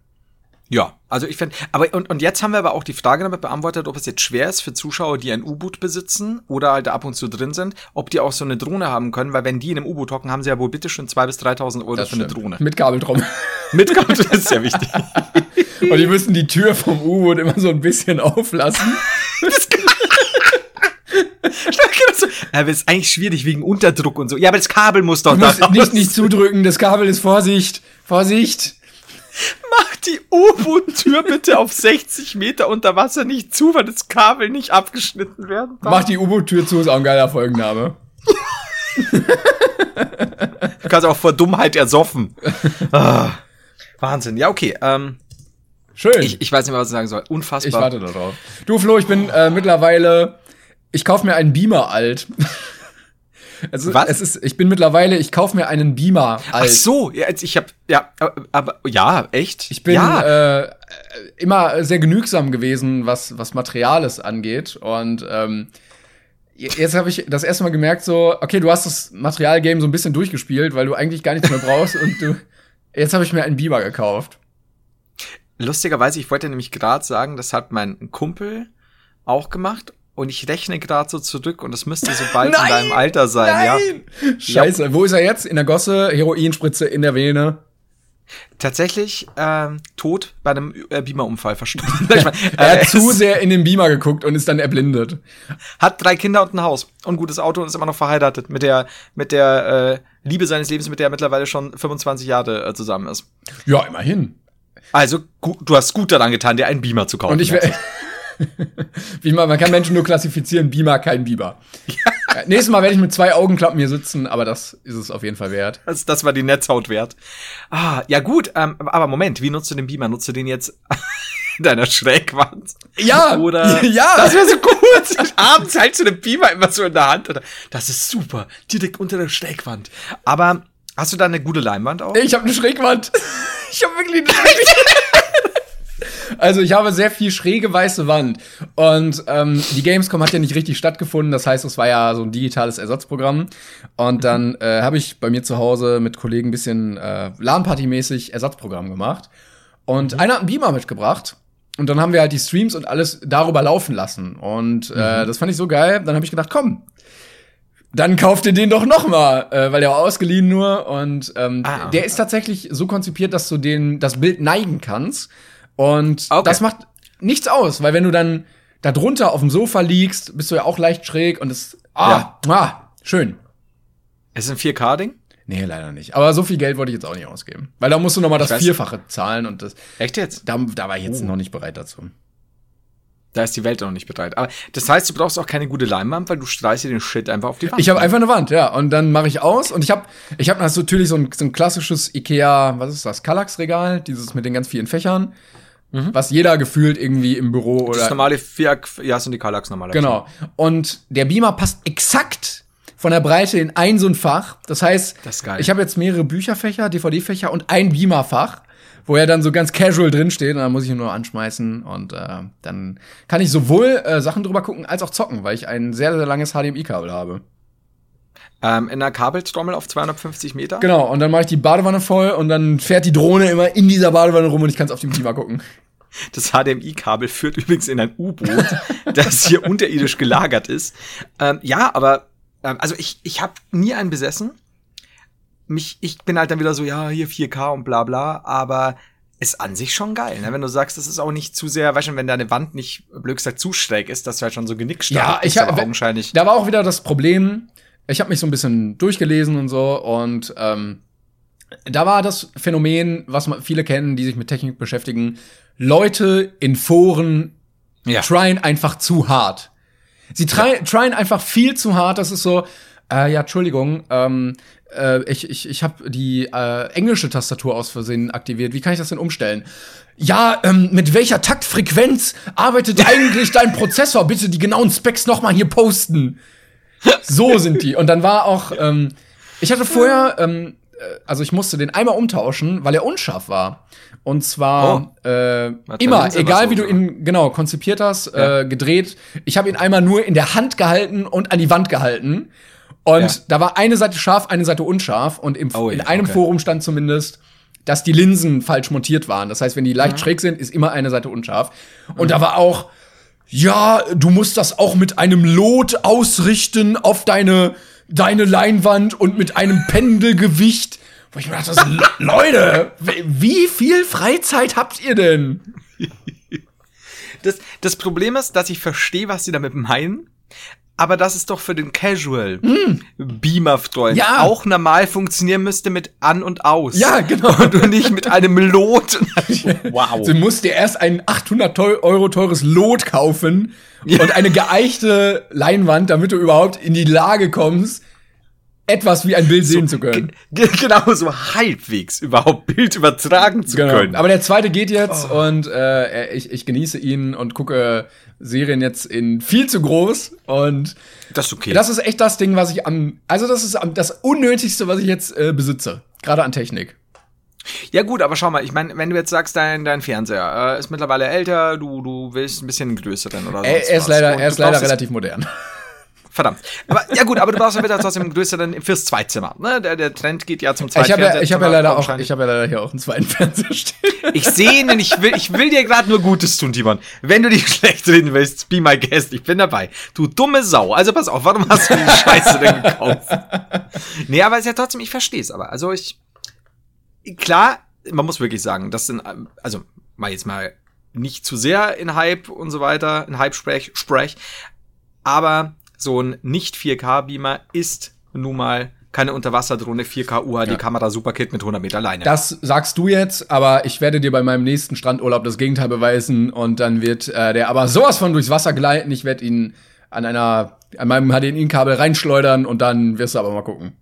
Ja, also ich finde, aber und, und jetzt haben wir aber auch die Frage damit beantwortet, ob es jetzt schwer ist für Zuschauer, die ein U-Boot besitzen oder halt ab und zu drin sind, ob die auch so eine Drohne haben können, weil wenn die in einem U-Boot hocken, haben sie ja wohl bitte schon 2.000 bis 3.000 Euro für eine stimmt. Drohne. Mit Kabeltrommel. Mitkommt, das ist ja wichtig. und die müssen die Tür vom U-Boot immer so ein bisschen auflassen. aber ist eigentlich schwierig wegen Unterdruck und so. Ja, aber das Kabel muss doch da nicht, nicht zudrücken, das Kabel ist Vorsicht. Vorsicht. Mach die U-Boot-Tür bitte auf 60 Meter unter Wasser nicht zu, weil das Kabel nicht abgeschnitten werden darf. Mach die U-Boot-Tür zu, ist auch ein geiler Folgenname. Du kannst auch vor Dummheit ersoffen. ah, Wahnsinn. Ja, okay. Ähm, Schön. ich, ich weiß nicht mehr, was ich sagen soll. Unfassbar. Ich warte darauf. Du, Flo, ich bin äh, mittlerweile. Ich kauf mir einen Beamer alt. Also, Was? Es ist, ich bin mittlerweile, ich kauf mir einen Beamer alt. Ach so, ja, ich habe ja, aber- aber ja, echt? Ich bin ja, äh, immer sehr genügsam gewesen, was, was Materiales angeht. Und ähm, jetzt habe ich das erste Mal gemerkt, so, okay, du hast das Materialgame so ein bisschen durchgespielt, weil du eigentlich gar nichts mehr brauchst. und du, jetzt habe ich mir einen Beamer gekauft. Lustigerweise, ich wollte nämlich gerade sagen, das hat mein Kumpel auch gemacht und ich rechne gerade so zurück und das müsste so bald in Nein! deinem Alter sein, ja. Scheiße, wo ist er jetzt? In der Gosse, Heroinspritze in der Vene. Tatsächlich ähm, tot bei einem äh, Beamer-Unfall verstorben. Ich mein, Er äh, hat zu es sehr in den Beamer geguckt und ist dann erblindet. hat drei Kinder und ein Haus und ein gutes Auto und ist immer noch verheiratet mit der mit der äh, Liebe seines Lebens, mit der er mittlerweile schon 25 Jahre äh, zusammen ist. Ja, immerhin. Also du hast gut daran getan, dir einen Beamer zu kaufen. Und ich wär, Wie man, kann Menschen nur klassifizieren, Beamer, kein Biber. Ja. Nächstes Mal werde ich mit zwei Augenklappen hier sitzen, aber das ist es auf jeden Fall wert. Das, das war die Netzhaut wert. Ah, ja gut, ähm, aber Moment, wie nutzt du den Beamer? Nutzt du den jetzt in deiner Schrägwand? Ja, Oder ja. Das wäre so gut. Abends hältst du den Beamer immer so in der Hand. Oder, das ist super. Direkt unter der Schrägwand. Aber hast du da eine gute Leinwand auch? Ich habe eine Schrägwand. Ich habe wirklich. Also ich habe sehr viel schräge weiße Wand. Und ähm, die Gamescom hat ja nicht richtig stattgefunden. Das heißt, es war ja so ein digitales Ersatzprogramm. Und dann äh, habe ich bei mir zu Hause mit Kollegen ein bisschen äh, LAN-Party-mäßig Ersatzprogramm gemacht. Und mhm. einer hat einen Beamer mitgebracht. Und dann haben wir halt die Streams und alles darüber laufen lassen. Und äh, mhm. das fand ich so geil. Dann habe ich gedacht, komm, dann kauft ihr den doch noch mal, äh, weil der war ausgeliehen nur und ähm, ah. der ist tatsächlich so konzipiert, dass du den das Bild neigen kannst und okay. das macht nichts aus, weil wenn du dann da drunter auf dem Sofa liegst, bist du ja auch leicht schräg und es ah, ja. ah schön. Ist ein 4K Ding? Nee, leider nicht. Aber so viel Geld wollte ich jetzt auch nicht ausgeben, weil da musst du noch mal das Vierfache zahlen und das Echt jetzt? Da, da war ich jetzt uh. noch nicht bereit dazu. Da ist die Welt noch nicht bereit. Aber das heißt, du brauchst auch keine gute Leinwand, weil du streichst dir den Shit einfach auf die Wand. Ich habe einfach eine Wand, ja. Und dann mache ich aus. Und ich habe ich hab natürlich so ein, so ein klassisches Ikea, was ist das, Kallax-Regal, dieses mit den ganz vielen Fächern. Mhm. Was jeder gefühlt irgendwie im Büro oder. Das normale vier, ja, sind die Kallax normale. Genau. Und der Beamer passt exakt von der Breite in ein so ein Fach. Das heißt, das ich habe jetzt mehrere Bücherfächer, DVD-Fächer und ein Beamer-Fach wo er dann so ganz casual drinsteht und dann muss ich ihn nur anschmeißen und äh, dann kann ich sowohl äh, Sachen drüber gucken als auch zocken, weil ich ein sehr, sehr langes HDMI-Kabel habe. Ähm, in einer Kabelstrommel auf 250 Meter? Genau, und dann mache ich die Badewanne voll und dann fährt die Drohne immer in dieser Badewanne rum und ich kann es auf dem Klima gucken. Das HDMI-Kabel führt übrigens in ein U-Boot, das hier unterirdisch gelagert ist. Ähm, ja, aber ähm, also ich, ich habe nie einen besessen mich, ich bin halt dann wieder so, ja, hier 4K und bla bla, aber ist an sich schon geil, ne? Wenn du sagst, das ist auch nicht zu sehr, weißt du, wenn deine Wand nicht, blöd gesagt, zu schräg ist, dass du halt schon so genickstark ja, ich hab, augenscheinlich. Da war auch wieder das Problem, ich habe mich so ein bisschen durchgelesen und so und ähm, da war das Phänomen, was viele kennen, die sich mit Technik beschäftigen, Leute in Foren ja. tryen einfach zu hart. Sie try, ja. tryen einfach viel zu hart, das ist so, äh, ja, Entschuldigung, ähm, äh, ich, ich, ich habe die äh, englische Tastatur aus Versehen aktiviert. Wie kann ich das denn umstellen? Ja, ähm, mit welcher Taktfrequenz arbeitet eigentlich dein Prozessor? Bitte die genauen Specs noch mal hier posten. So sind die. Und dann war auch, ähm, ich hatte vorher, ähm, äh, also ich musste den einmal umtauschen, weil er unscharf war. Und zwar oh. äh, immer, egal wie du ihn genau konzipiert hast, ja. äh, gedreht. Ich habe ihn einmal nur in der Hand gehalten und an die Wand gehalten. Und ja. da war eine Seite scharf, eine Seite unscharf. Und im, oh, in einem okay. Forum stand zumindest, dass die Linsen falsch montiert waren. Das heißt, wenn die leicht mhm. schräg sind, ist immer eine Seite unscharf. Und mhm. da war auch, ja, du musst das auch mit einem Lot ausrichten auf deine, deine Leinwand und mit einem Pendelgewicht. Wo ich mir dachte, Leute, wie viel Freizeit habt ihr denn? Das, das Problem ist, dass ich verstehe, was sie damit meinen aber das ist doch für den Casual mm. Beamer-Freund ja. auch normal funktionieren müsste mit an und aus. Ja, genau. Und nicht mit einem Lot. wow. Du musst dir erst ein 800 Euro teures Lot kaufen ja. und eine geeichte Leinwand, damit du überhaupt in die Lage kommst, etwas wie ein Bild so, sehen zu können. Genau, so halbwegs überhaupt Bild übertragen zu genau. können. Aber der zweite geht jetzt oh. und äh, ich, ich genieße ihn und gucke Serien jetzt in viel zu groß und das ist okay. Das ist echt das Ding, was ich am, also das ist am, das Unnötigste, was ich jetzt äh, besitze, gerade an Technik. Ja gut, aber schau mal, ich meine, wenn du jetzt sagst, dein, dein Fernseher äh, ist mittlerweile älter, du, du willst ein bisschen größeren oder so. Er, er ist leider, er ist leider relativ modern. Verdammt. Aber ja gut, aber du brauchst ja wieder trotzdem größer dann fürs Zweizimmer. Ne? Der, der Trend geht ja zum zweiten Ich habe ja, ich hab ja leider auch, ich habe ja leider hier auch einen zweiten Fernseher stehen. Ich sehe ihn, ich will, ich will dir gerade nur Gutes tun, Timon. Wenn du dich schlecht reden willst, be my guest, ich bin dabei. Du dumme Sau. Also pass auf, warum hast du die Scheiße denn gekauft? Nee, aber es ist ja trotzdem, ich verstehe es aber. Also ich, klar, man muss wirklich sagen, das sind, also mal jetzt mal nicht zu sehr in Hype und so weiter, in Hype-Sprech, Sprech, aber so ein nicht 4K-Beamer ist nun mal keine Unterwasserdrohne, 4K UHD-Kamera, ja. Superkit mit 100 Meter Leine. Das sagst du jetzt, aber ich werde dir bei meinem nächsten Strandurlaub das Gegenteil beweisen und dann wird äh, der aber sowas von durchs Wasser gleiten. Ich werde ihn an einer, an meinem HDMI-Kabel reinschleudern und dann wirst du aber mal gucken.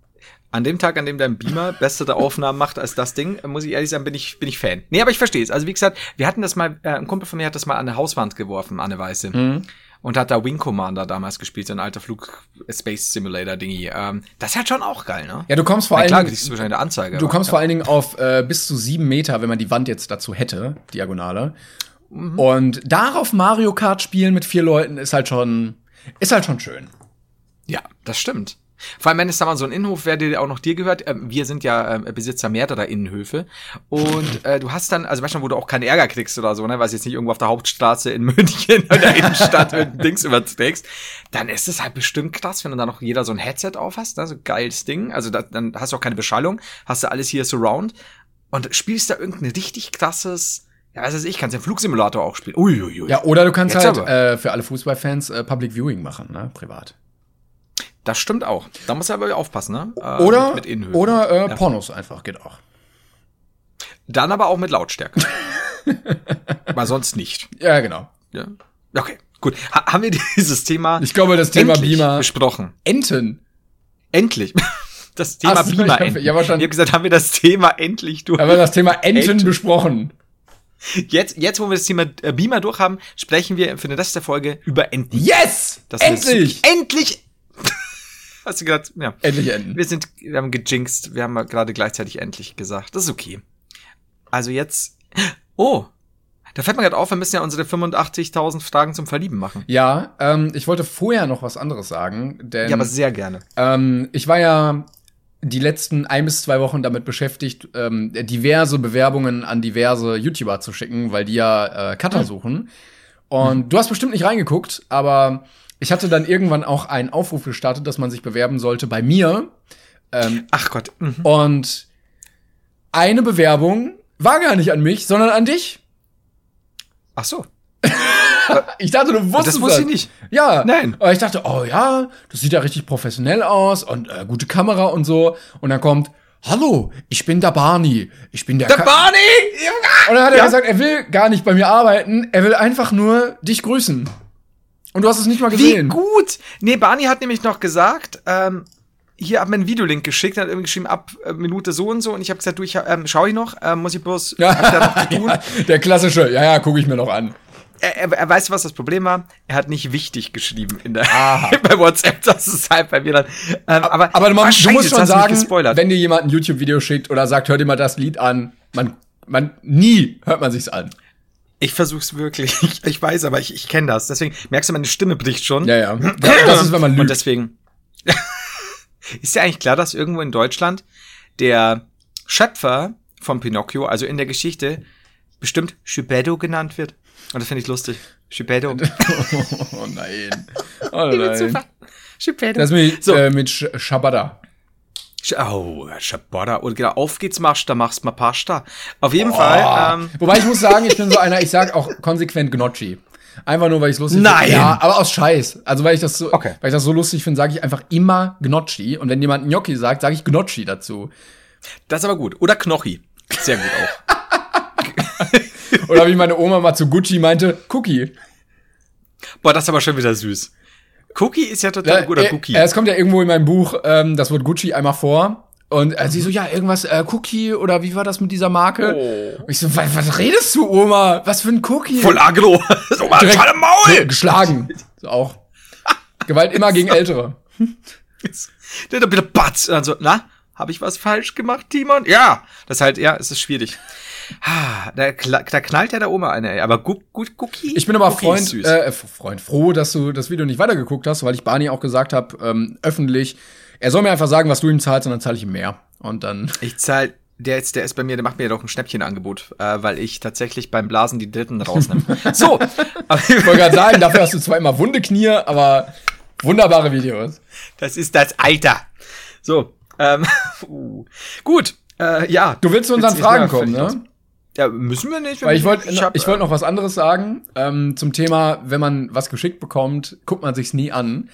An dem Tag, an dem dein Beamer bessere Aufnahmen macht als das Ding, muss ich ehrlich sagen, bin ich, bin ich Fan. Nee, aber ich verstehe es. Also wie gesagt, wir hatten das mal, äh, ein Kumpel von mir hat das mal an eine Hauswand geworfen, an eine weiße. Mhm und hat da Wing Commander damals gespielt, so ein alter Flug Space Simulator Dingy. Ähm, das ist halt schon auch geil, ne? Ja, du kommst vor allen Dingen. Wahrscheinlich Anzeige. Du kommst ja. vor allen Dingen auf äh, bis zu sieben Meter, wenn man die Wand jetzt dazu hätte, Diagonale. Mhm. Und darauf Mario Kart spielen mit vier Leuten ist halt schon, ist halt schon schön. Ja, das stimmt. Vor allem, wenn es da mal so ein Innenhof wäre, der auch noch dir gehört. Äh, wir sind ja äh, Besitzer mehrerer Innenhöfe. Und äh, du hast dann, also manchmal, wo du auch keinen Ärger kriegst oder so, ne, weil es jetzt nicht irgendwo auf der Hauptstraße in München oder der Innenstadt Dings überträgst, dann ist es halt bestimmt krass, wenn du da noch jeder so ein Headset auf hast, ne, so geiles Ding. Also da, dann hast du auch keine Beschallung, hast du alles hier surround und spielst da irgendein richtig krasses ja, weiß ich, kannst ja Flugsimulator auch spielen. Uiuiui. Ja, oder du kannst Jetzt halt äh, für alle Fußballfans äh, Public Viewing machen, ne, privat. Das stimmt auch. Da muss er aber aufpassen, ne? Äh, oder mit, mit oder äh, ja. Pornos einfach geht auch. Dann aber auch mit Lautstärke. Weil sonst nicht. Ja, genau. Ja. Okay, gut. Ha haben wir dieses Thema Ich glaube, das Thema Beamer besprochen. Enten. Endlich. Das Thema Ach, Beamer. Ich, ja, wahrscheinlich. ich habe gesagt, haben wir das Thema endlich durch. Haben wir das Thema Enten, Enten. besprochen. Jetzt, jetzt, wo wir das Thema äh, Beamer durch haben, sprechen wir für den Rest der Folge über Enten. Yes! Das endlich! Endlich! Hast du gesagt, ja. Endlich enden. Wir sind, wir haben gejinxt, wir haben gerade gleichzeitig endlich gesagt. Das ist okay. Also jetzt, oh, da fällt mir gerade auf, wir müssen ja unsere 85.000 Fragen zum Verlieben machen. Ja, ähm, ich wollte vorher noch was anderes sagen, denn. Ja, aber sehr gerne. Ähm, ich war ja die letzten ein bis zwei Wochen damit beschäftigt, ähm, diverse Bewerbungen an diverse YouTuber zu schicken, weil die ja äh, Cutter hm. suchen. Und hm. du hast bestimmt nicht reingeguckt, aber ich hatte dann irgendwann auch einen Aufruf gestartet, dass man sich bewerben sollte bei mir. Ähm, Ach Gott. Mhm. Und eine Bewerbung war gar nicht an mich, sondern an dich. Ach so. ich dachte, du wusstest das. wusste ich nicht. Ja. Nein. Aber ich dachte, oh ja, das sieht ja richtig professionell aus und äh, gute Kamera und so. Und dann kommt, Hallo, ich bin der Barney. Ich bin der, der Ka Barney! Und dann hat er ja. gesagt, er will gar nicht bei mir arbeiten, er will einfach nur dich grüßen. Und du hast es nicht mal gesehen. Wie gut! Nee, Barney hat nämlich noch gesagt, ähm, hier hat mir einen Videolink geschickt, hat irgendwie geschrieben, ab äh, Minute so und so. Und ich habe gesagt, du, ich, ähm, schau ich noch, ähm, muss ich bloß, ja. hab da noch zu tun. ja, der klassische, ja, ja, gucke ich mir noch an. Er, er, er, weiß, was das Problem war. Er hat nicht wichtig geschrieben in der bei WhatsApp. Das ist halt bei mir dann. Ähm, aber aber man, du musst schon sagen, wenn dir jemand ein YouTube-Video schickt oder sagt, hör dir mal das Lied an, man, man nie hört man sich's an. Ich versuch's wirklich. Ich, ich weiß, aber ich, ich kenne das. Deswegen merkst du, meine Stimme bricht schon. Ja, ja. Das ist, wenn man lügt. Und deswegen. ist ja eigentlich klar, dass irgendwo in Deutschland der Schöpfer von Pinocchio, also in der Geschichte, bestimmt Schübedo genannt wird. Und das finde ich lustig. Schübedo. oh nein. Oh nein. Schübedo. Das ist mit, so. äh, mit Sch Shabada. Oh, Shabada. Und genau, auf geht's, machst da machst mal Pasta. Auf jeden oh. Fall. Ähm, Wobei ich muss sagen, ich bin so einer, ich sag auch konsequent Gnocchi. Einfach nur, weil ich lustig finde. Nein! Find. Ja, aber aus Scheiß. Also, weil ich das so, okay. weil ich das so lustig finde, sage ich einfach immer Gnocchi. Und wenn jemand Gnocchi sagt, sage ich Gnocchi dazu. Das ist aber gut. Oder Knochi. Sehr gut auch. Oder wie meine Oma mal zu Gucci meinte, Cookie. Boah, das ist aber schon wieder süß. Cookie ist ja total guter äh, Cookie. Es kommt ja irgendwo in meinem Buch ähm, das Wort Gucci einmal vor. Und äh, sie so, ja, irgendwas, äh, Cookie oder wie war das mit dieser Marke? Oh. Und ich so, was, was redest du, Oma? Was für ein Cookie? Voll agro. so mal Direkt im Maul. Geschlagen. So auch. Gewalt immer gegen Ältere. Der da bitte batz. Also, na, habe ich was falsch gemacht, Timon? Ja. Das halt, ja, es ist schwierig. Ah, da, da knallt ja der Oma eine, ey. Aber gut, gut, Cookie. Ich bin aber Freund, äh, Freund, froh, dass du das Video nicht weitergeguckt hast, weil ich Barney auch gesagt habe, ähm, öffentlich, er soll mir einfach sagen, was du ihm zahlst, und dann zahle ich ihm mehr. Und dann. Ich zahl, der ist, der ist bei mir, der macht mir doch ein Schnäppchenangebot, äh, weil ich tatsächlich beim Blasen die Dritten rausnehme. so. ich wollte gerade sagen, dafür hast du zwar immer wunde Knie, aber wunderbare Videos. Das ist das Alter. So. Ähm, uh. Gut. Äh, ja. Du willst zu unseren Fragen kommen, ne? Ja, müssen wir nicht. Weil ich wollte ich, ich wollte noch was anderes sagen ähm, zum Thema, wenn man was geschickt bekommt, guckt man sich's nie an.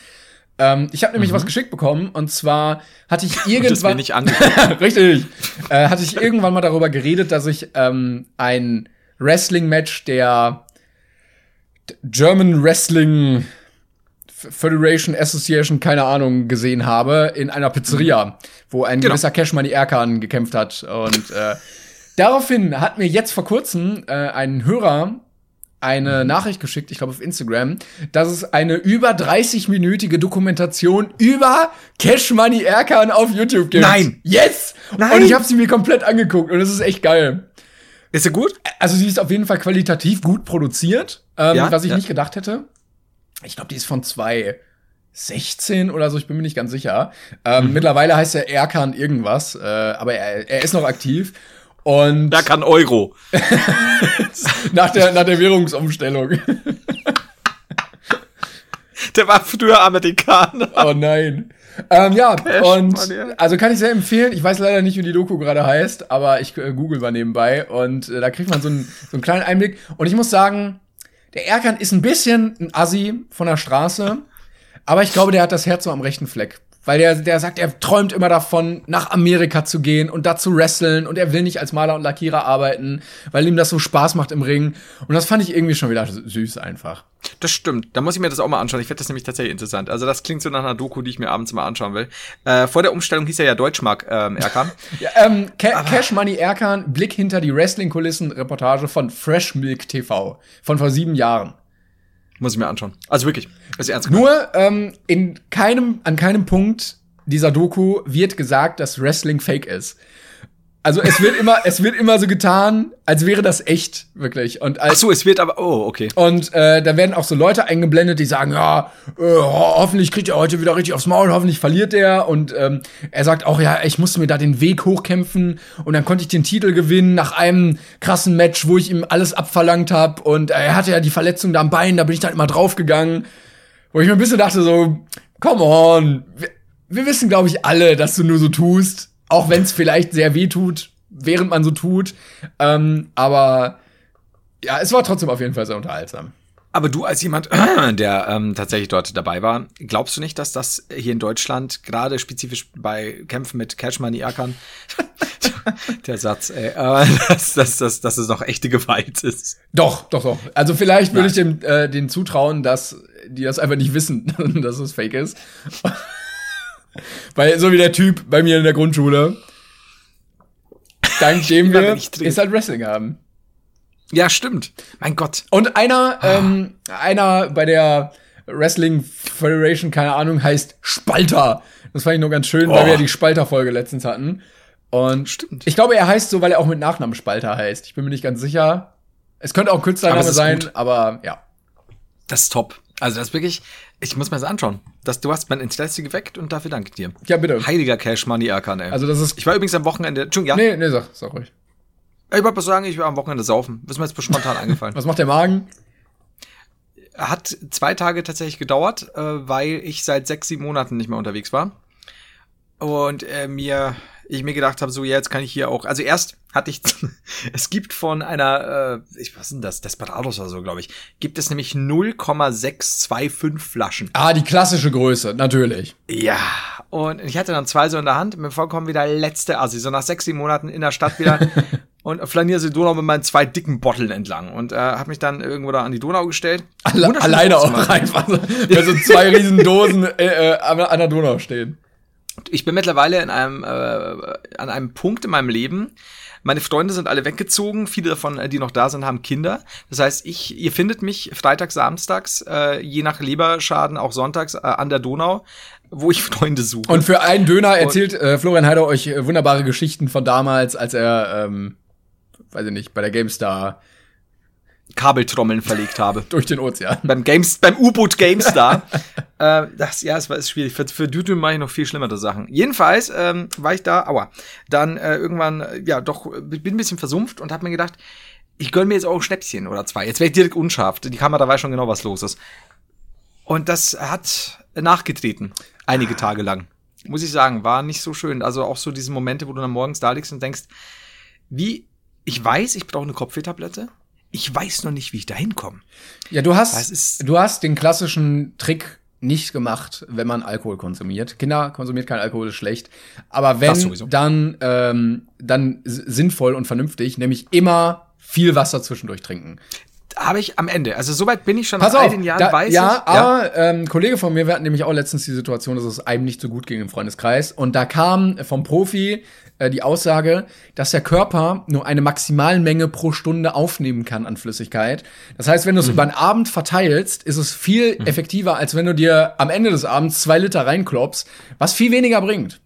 Ähm, ich habe nämlich mhm. was geschickt bekommen und zwar hatte ich irgendwann richtig äh, hatte ich irgendwann mal darüber geredet, dass ich ähm, ein Wrestling Match der German Wrestling Federation Association, keine Ahnung, gesehen habe in einer Pizzeria, mhm. wo ein genau. gewisser Cashmoney Erkan gekämpft hat und äh, Daraufhin hat mir jetzt vor kurzem äh, ein Hörer eine mhm. Nachricht geschickt, ich glaube auf Instagram, dass es eine über 30-minütige Dokumentation über Cash Money Erkan auf YouTube gibt. Nein! Yes! Nein! Und ich habe sie mir komplett angeguckt und es ist echt geil. Ist sie gut? Also sie ist auf jeden Fall qualitativ gut produziert, ähm, ja, was ich ja. nicht gedacht hätte. Ich glaube, die ist von zwei 16 oder so, ich bin mir nicht ganz sicher. Ähm, mhm. Mittlerweile heißt er Erkan irgendwas, äh, aber er, er ist noch aktiv. Und Erkan Euro. nach, der, nach der Währungsumstellung. der war früher Amerikaner. Oh nein. Ähm, ja, Cash, und Mann, ja. also kann ich sehr empfehlen. Ich weiß leider nicht, wie die Doku gerade heißt, aber ich äh, google mal nebenbei und äh, da kriegt man so einen, so einen kleinen Einblick. Und ich muss sagen, der Erkan ist ein bisschen ein Assi von der Straße. Aber ich glaube, der hat das Herz so am rechten Fleck. Weil der, der sagt, er träumt immer davon, nach Amerika zu gehen und da zu wresteln und er will nicht als Maler und Lackierer arbeiten, weil ihm das so Spaß macht im Ring. Und das fand ich irgendwie schon wieder süß einfach. Das stimmt. Da muss ich mir das auch mal anschauen. Ich finde das nämlich tatsächlich interessant. Also das klingt so nach einer Doku, die ich mir abends mal anschauen will. Äh, vor der Umstellung hieß er ja Deutschmark ähm, Erkan. ja, ähm, Ca Cash Money Erkan, Blick hinter die Wrestling-Kulissen, Reportage von Fresh Milk TV von vor sieben Jahren. Muss ich mir anschauen. Also wirklich. Ist ernst gemeint. Nur ähm, in keinem, an keinem Punkt dieser Doku wird gesagt, dass Wrestling fake ist. Also es wird immer, es wird immer so getan, als wäre das echt, wirklich. Und als, Ach so, es wird aber, oh, okay. Und äh, da werden auch so Leute eingeblendet, die sagen, ja, äh, hoffentlich kriegt er heute wieder richtig aufs Maul, hoffentlich verliert er. Und ähm, er sagt auch, ja, ich musste mir da den Weg hochkämpfen und dann konnte ich den Titel gewinnen nach einem krassen Match, wo ich ihm alles abverlangt habe. Und er hatte ja die Verletzung da am Bein, da bin ich dann immer draufgegangen. Wo ich mir ein bisschen dachte, so, come on, wir, wir wissen, glaube ich, alle, dass du nur so tust auch wenn es vielleicht sehr weh tut, während man so tut. Ähm, aber ja, es war trotzdem auf jeden Fall sehr unterhaltsam. Aber du als jemand, der ähm, tatsächlich dort dabei war, glaubst du nicht, dass das hier in Deutschland, gerade spezifisch bei Kämpfen mit Cash Money Ackern, der Satz, ey, äh, dass, dass, dass, dass es noch echte Gewalt ist? Doch, doch, doch. Also vielleicht würde ich dem äh, denen zutrauen, dass die das einfach nicht wissen, dass es fake ist. Weil, so wie der Typ bei mir in der Grundschule, dank dem wir ist halt Wrestling haben. Ja, stimmt. Mein Gott. Und einer, ah. ähm, einer bei der Wrestling Federation, keine Ahnung, heißt Spalter. Das fand ich nur ganz schön, oh. weil wir ja die Spalter-Folge letztens hatten. Und Stimmt. ich glaube, er heißt so, weil er auch mit Nachnamen Spalter heißt. Ich bin mir nicht ganz sicher. Es könnte auch ein Künstlername sein, gut. aber ja. Das ist top. Also das ist wirklich, ich muss mir das anschauen. Das, du hast mein Interesse geweckt und dafür danke ich dir. Ja, bitte. Heiliger Cash Money Erkan, ey. Also das ist. Ich war übrigens am Wochenende. Ja? Nee, nee, sag, sag ruhig. Ich wollte sagen, ich war am Wochenende saufen. Das ist mir jetzt spontan eingefallen. Was macht der Magen? Hat zwei Tage tatsächlich gedauert, äh, weil ich seit sechs, sieben Monaten nicht mehr unterwegs war. Und äh, mir ich mir gedacht habe, so ja, jetzt kann ich hier auch. Also erst hatte ich, es gibt von einer, äh, ich, was denn das, Desperados oder so, glaube ich, gibt es nämlich 0,625 Flaschen. Ah, die klassische Größe, natürlich. Ja, und ich hatte dann zwei so in der Hand, mir vollkommen wieder letzte Assi, so nach sechs, sieben Monaten in der Stadt wieder und flaniere sie Donau mit meinen zwei dicken Botteln entlang und äh, habe mich dann irgendwo da an die Donau gestellt. Alle, alleine auch einfach, weil so zwei riesen Dosen äh, äh, an der Donau stehen ich bin mittlerweile in einem, äh, an einem Punkt in meinem Leben. Meine Freunde sind alle weggezogen, viele davon, äh, die noch da sind, haben Kinder. Das heißt, ich, ihr findet mich freitags, samstags, äh, je nach Leberschaden auch sonntags äh, an der Donau, wo ich Freunde suche. Und für einen Döner erzählt äh, Florian Heider euch äh, wunderbare Geschichten von damals, als er, ähm, weiß ich nicht, bei der GameStar Kabeltrommeln verlegt habe. Durch den Ozean. Beim Games, beim U-Boot GameStar. äh, das, ja, es war ist schwierig. Für, für Dude mache ich noch viel schlimmere Sachen. Jedenfalls ähm, war ich da, aua. Dann äh, irgendwann, ja, doch, bin ein bisschen versumpft und habe mir gedacht, ich gönn mir jetzt auch ein Schnäppchen oder zwei. Jetzt wäre ich direkt unscharf. Die Kamera weiß schon genau, was los ist. Und das hat nachgetreten. Einige Tage lang. Muss ich sagen, war nicht so schön. Also auch so diese Momente, wo du dann morgens da liegst und denkst, wie, ich weiß, ich brauche eine Kopfwehtablette ich weiß noch nicht, wie ich da hinkomme. Ja, du hast, du hast den klassischen Trick nicht gemacht, wenn man Alkohol konsumiert. Kinder konsumiert kein Alkohol, ist schlecht. Aber wenn, dann, ähm, dann sinnvoll und vernünftig, nämlich immer viel Wasser zwischendurch trinken. Habe ich am Ende. Also soweit bin ich schon Pass nach all den Jahren, da, weiß ja, ich. Aber ja. Ähm, ein Kollege von mir, wir hatten nämlich auch letztens die Situation, dass es einem nicht so gut ging im Freundeskreis. Und da kam vom Profi äh, die Aussage, dass der Körper nur eine Maximalmenge pro Stunde aufnehmen kann an Flüssigkeit. Das heißt, wenn du es mhm. über den Abend verteilst, ist es viel mhm. effektiver, als wenn du dir am Ende des Abends zwei Liter reinkloppst, was viel weniger bringt.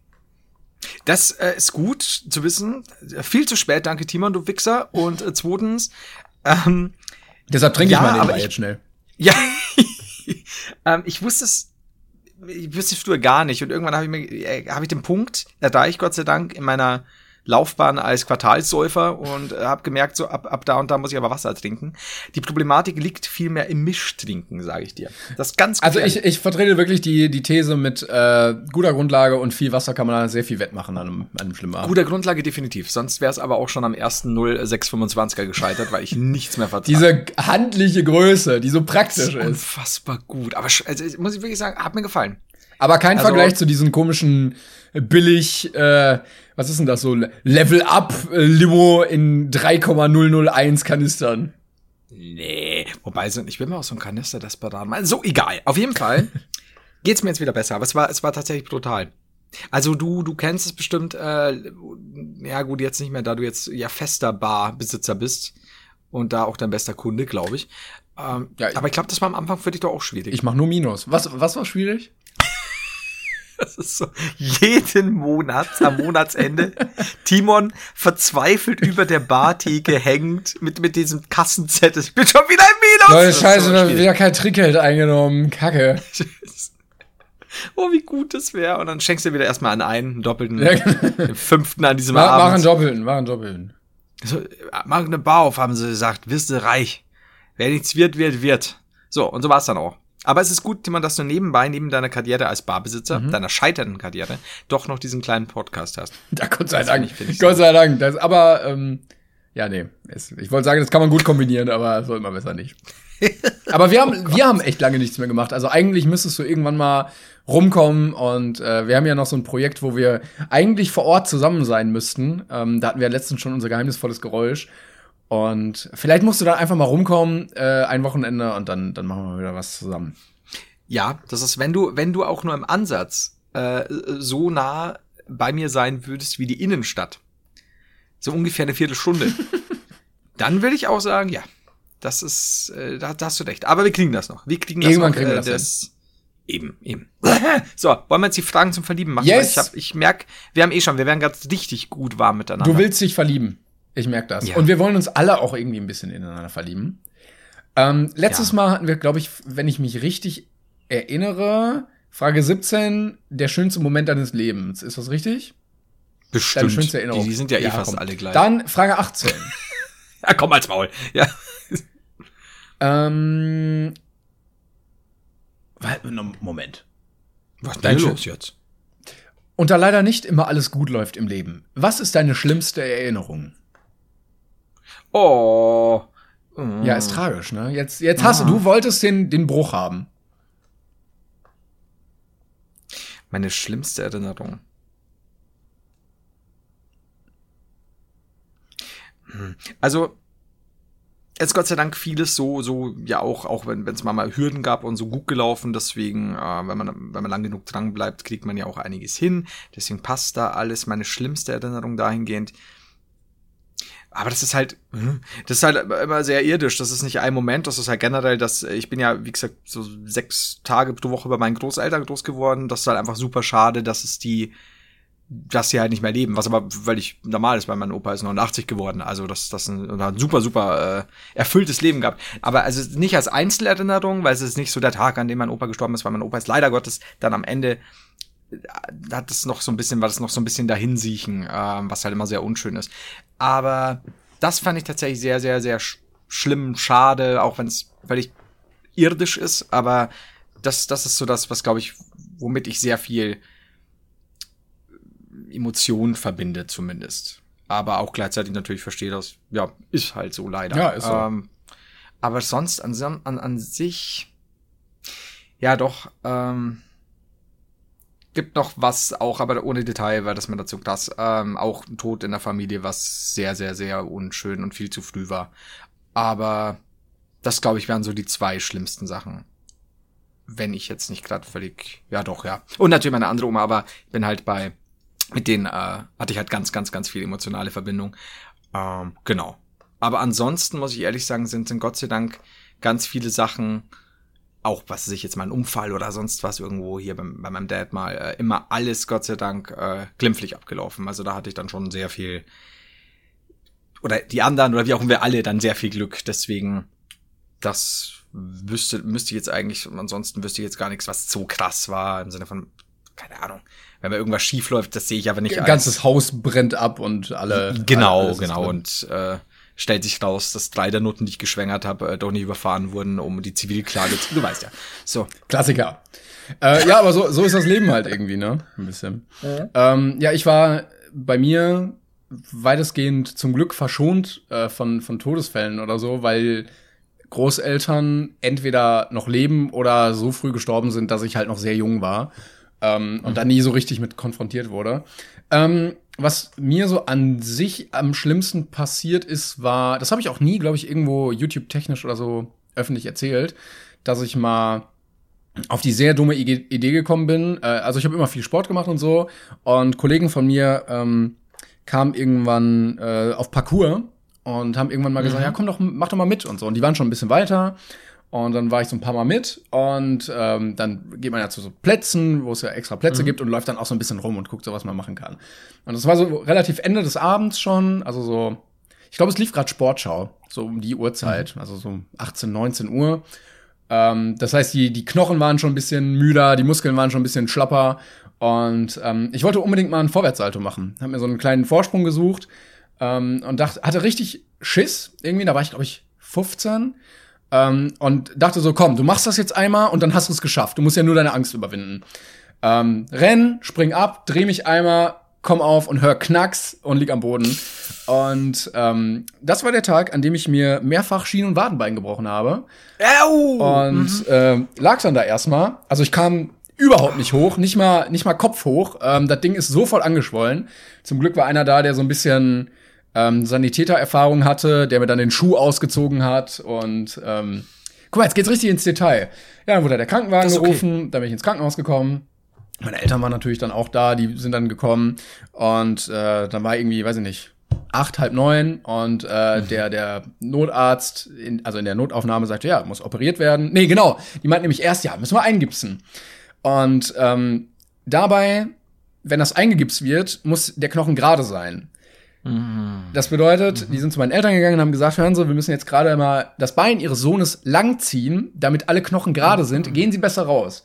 Das äh, ist gut zu wissen. Viel zu spät, danke Timon, du Wichser. Und äh, zweitens, ähm, deshalb trinke ja, ich mal den jetzt schnell. Ja, ähm, ich wusste es, ich wusste es früher gar nicht. Und irgendwann habe ich mir, äh, habe ich den Punkt erreicht, Gott sei Dank, in meiner Laufbahn als Quartalsäufer und äh, habe gemerkt, so ab, ab da und da muss ich aber Wasser trinken. Die Problematik liegt vielmehr im Mischtrinken, sage ich dir. Das ist ganz Also ich, ich vertrete wirklich die, die These mit äh, guter Grundlage und viel Wasser kann man da sehr viel wettmachen an einem, an einem schlimmen Abend. Guter Grundlage definitiv. Sonst wäre es aber auch schon am ersten 0625er gescheitert, weil ich nichts mehr vertrage. Diese handliche Größe, die so praktisch ist. Unfassbar gut. Aber also, muss ich wirklich sagen, hat mir gefallen. Aber kein also, Vergleich zu diesen komischen billig, äh, was ist denn das so? Level Up äh, Limo in 3,001 Kanistern. Nee, wobei ich will mal aus so einem Kanister das mal. So, egal. Auf jeden Fall geht's mir jetzt wieder besser, aber es war, es war tatsächlich brutal. Also du, du kennst es bestimmt, äh, ja gut, jetzt nicht mehr, da du jetzt ja fester Barbesitzer bist und da auch dein bester Kunde, glaube ich. Ähm, ja, aber ich glaube, das war am Anfang für dich doch auch schwierig. Ich mach nur Minus. Was, was war schwierig? Das ist so, jeden Monat, am Monatsende, Timon verzweifelt über der Bartheke hängt mit, mit diesem Kassenzettel. Ich bin schon wieder im Minus. Leute, scheiße, so wieder kein Trickgeld eingenommen. Kacke. oh, wie gut das wäre. Und dann schenkst du wieder erstmal an einen, einen doppelten, ja, genau. den fünften an diesem mach, Abend. Mach einen doppelten, mach einen doppelten. So, mach eine Bar auf, haben sie gesagt. Wirst du reich. Wer nichts wird, wird, wird. So, und so war es dann auch. Aber es ist gut, Timon, dass du nebenbei, neben deiner Karriere als Barbesitzer, mhm. deiner scheiternden Karriere, doch noch diesen kleinen Podcast hast. Ja, Gott sei Dank. Ich, Gott sei Dank. Das, aber, ähm, ja, nee. Es, ich wollte sagen, das kann man gut kombinieren, aber soll man besser nicht. aber wir haben, oh wir haben echt lange nichts mehr gemacht. Also eigentlich müsstest du irgendwann mal rumkommen und äh, wir haben ja noch so ein Projekt, wo wir eigentlich vor Ort zusammen sein müssten. Ähm, da hatten wir letztens schon unser geheimnisvolles Geräusch. Und vielleicht musst du dann einfach mal rumkommen, äh, ein Wochenende, und dann, dann machen wir wieder was zusammen. Ja, das ist, wenn du, wenn du auch nur im Ansatz äh, so nah bei mir sein würdest wie die Innenstadt, so ungefähr eine Viertelstunde, dann würde ich auch sagen, ja, das ist, äh, da, da hast du recht. Aber wir kriegen das noch. Wir kriegen das Irgendwann noch. Kriegen wir äh, das, das Eben, eben. so, wollen wir jetzt die Fragen zum Verlieben machen? Yes. Ich, hab, ich merk, wir haben eh schon, wir werden ganz richtig gut warm miteinander. Du willst dich verlieben. Ich merke das. Ja. Und wir wollen uns alle auch irgendwie ein bisschen ineinander verlieben. Ähm, letztes ja. Mal hatten wir, glaube ich, wenn ich mich richtig erinnere, Frage 17, der schönste Moment deines Lebens. Ist das richtig? Bestimmt. Deine schönste Erinnerung. Die, die sind ja, eh ja fast komm. alle gleich. Dann Frage 18. ja, komm als Maul. Ja. ähm, Moment. Was ist denn los jetzt? Und da leider nicht immer alles gut läuft im Leben, was ist deine schlimmste Erinnerung? Oh. Mm. Ja, ist tragisch, ne? Jetzt, jetzt hast du, du wolltest den, den Bruch haben. Meine schlimmste Erinnerung. Hm. Also, jetzt Gott sei Dank vieles so, so, ja auch, auch wenn es mal, mal Hürden gab und so gut gelaufen. Deswegen, äh, wenn man, wenn man lang genug dran bleibt, kriegt man ja auch einiges hin. Deswegen passt da alles. Meine schlimmste Erinnerung dahingehend aber das ist halt, hm, das ist halt immer sehr irdisch. Das ist nicht ein Moment, das ist halt generell, dass ich bin ja, wie gesagt, so sechs Tage pro Woche bei meinen Großeltern groß geworden. Das ist halt einfach super schade, dass es die, dass sie halt nicht mehr leben. Was aber völlig normal ist, weil mein Opa ist 89 geworden. Also, dass das ein, ein super, super äh, erfülltes Leben gab. Aber also nicht als Einzelerinnerung, weil es ist nicht so der Tag, an dem mein Opa gestorben ist, weil mein Opa ist leider Gottes dann am Ende hat es noch so ein bisschen, war das noch so ein bisschen dahinsiechen, ähm, was halt immer sehr unschön ist. Aber das fand ich tatsächlich sehr, sehr, sehr sch schlimm, schade, auch wenn es völlig irdisch ist. Aber das, das ist so das, was glaube ich, womit ich sehr viel Emotionen verbinde, zumindest. Aber auch gleichzeitig natürlich verstehe, dass, ja, ist halt so leider. Ja, ist so. Ähm, aber sonst an, an, an sich, ja doch, ähm, gibt noch was, auch aber ohne Detail, weil das mir dazu krass, ähm, auch ein Tod in der Familie, was sehr, sehr, sehr unschön und viel zu früh war. Aber das, glaube ich, wären so die zwei schlimmsten Sachen. Wenn ich jetzt nicht gerade völlig, ja doch, ja. Und natürlich meine andere Oma, aber ich bin halt bei, mit denen äh, hatte ich halt ganz, ganz, ganz viel emotionale Verbindung. Ähm, genau. Aber ansonsten muss ich ehrlich sagen, sind, sind Gott sei Dank ganz viele Sachen auch, was weiß ich jetzt mal ein Unfall oder sonst was irgendwo hier bei, bei meinem Dad mal, äh, immer alles Gott sei Dank äh, glimpflich abgelaufen. Also da hatte ich dann schon sehr viel, oder die anderen oder wie auch immer wir alle dann sehr viel Glück. Deswegen, das wüsste, müsste ich jetzt eigentlich, ansonsten wüsste ich jetzt gar nichts, was so krass war, im Sinne von, keine Ahnung. Wenn mir irgendwas schief läuft, das sehe ich aber nicht. Ein ganzes Haus brennt ab und alle. Genau, genau. Und äh, stellt sich raus, dass drei der Noten, die ich geschwängert habe, äh, doch nicht überfahren wurden, um die Zivilklage zu. Du weißt ja. So. Klassiker. Äh, ja, aber so, so ist das Leben halt irgendwie, ne? Ein bisschen. Mhm. Ähm, ja, ich war bei mir weitestgehend zum Glück verschont äh, von, von Todesfällen oder so, weil Großeltern entweder noch leben oder so früh gestorben sind, dass ich halt noch sehr jung war ähm, mhm. und da nie so richtig mit konfrontiert wurde. Ähm, was mir so an sich am schlimmsten passiert ist, war, das habe ich auch nie, glaube ich, irgendwo YouTube-technisch oder so öffentlich erzählt, dass ich mal auf die sehr dumme Idee gekommen bin. Äh, also ich habe immer viel Sport gemacht und so. Und Kollegen von mir ähm, kamen irgendwann äh, auf Parcours und haben irgendwann mal mhm. gesagt, ja komm doch, mach doch mal mit und so. Und die waren schon ein bisschen weiter. Und dann war ich so ein paar Mal mit und ähm, dann geht man ja zu so Plätzen, wo es ja extra Plätze mhm. gibt und läuft dann auch so ein bisschen rum und guckt so, was man machen kann. Und das war so relativ Ende des Abends schon, also so, ich glaube, es lief gerade Sportschau, so um die Uhrzeit, mhm. also so 18, 19 Uhr. Ähm, das heißt, die, die Knochen waren schon ein bisschen müder, die Muskeln waren schon ein bisschen schlapper und ähm, ich wollte unbedingt mal einen Vorwärtssalto machen. Hab mir so einen kleinen Vorsprung gesucht ähm, und dachte, hatte richtig Schiss irgendwie, da war ich, glaube ich, 15 ähm, und dachte so, komm, du machst das jetzt einmal und dann hast du es geschafft. Du musst ja nur deine Angst überwinden. Ähm, renn, spring ab, dreh mich einmal, komm auf und hör Knacks und lieg am Boden. Und ähm, das war der Tag, an dem ich mir mehrfach Schien- und Wadenbein gebrochen habe. Au! Und mhm. äh, lag dann da erstmal. Also ich kam überhaupt nicht hoch, nicht mal, nicht mal Kopf hoch. Ähm, das Ding ist so voll angeschwollen. Zum Glück war einer da, der so ein bisschen ähm, Sanitätererfahrung hatte, der mir dann den Schuh ausgezogen hat und ähm, guck mal, jetzt geht's richtig ins Detail. Ja, dann wurde der Krankenwagen okay. gerufen, dann bin ich ins Krankenhaus gekommen. Meine Eltern waren natürlich dann auch da, die sind dann gekommen und äh, dann war irgendwie, weiß ich nicht, acht, halb neun und äh, mhm. der, der Notarzt, in, also in der Notaufnahme sagte, ja, muss operiert werden. Nee, genau, die meinten nämlich erst, ja, müssen wir eingipsen. Und ähm, dabei, wenn das eingegipst wird, muss der Knochen gerade sein. Mhm. Das bedeutet, mhm. die sind zu meinen Eltern gegangen und haben gesagt, hören Sie, wir müssen jetzt gerade mal das Bein Ihres Sohnes langziehen, damit alle Knochen gerade sind. Mhm. Gehen Sie besser raus.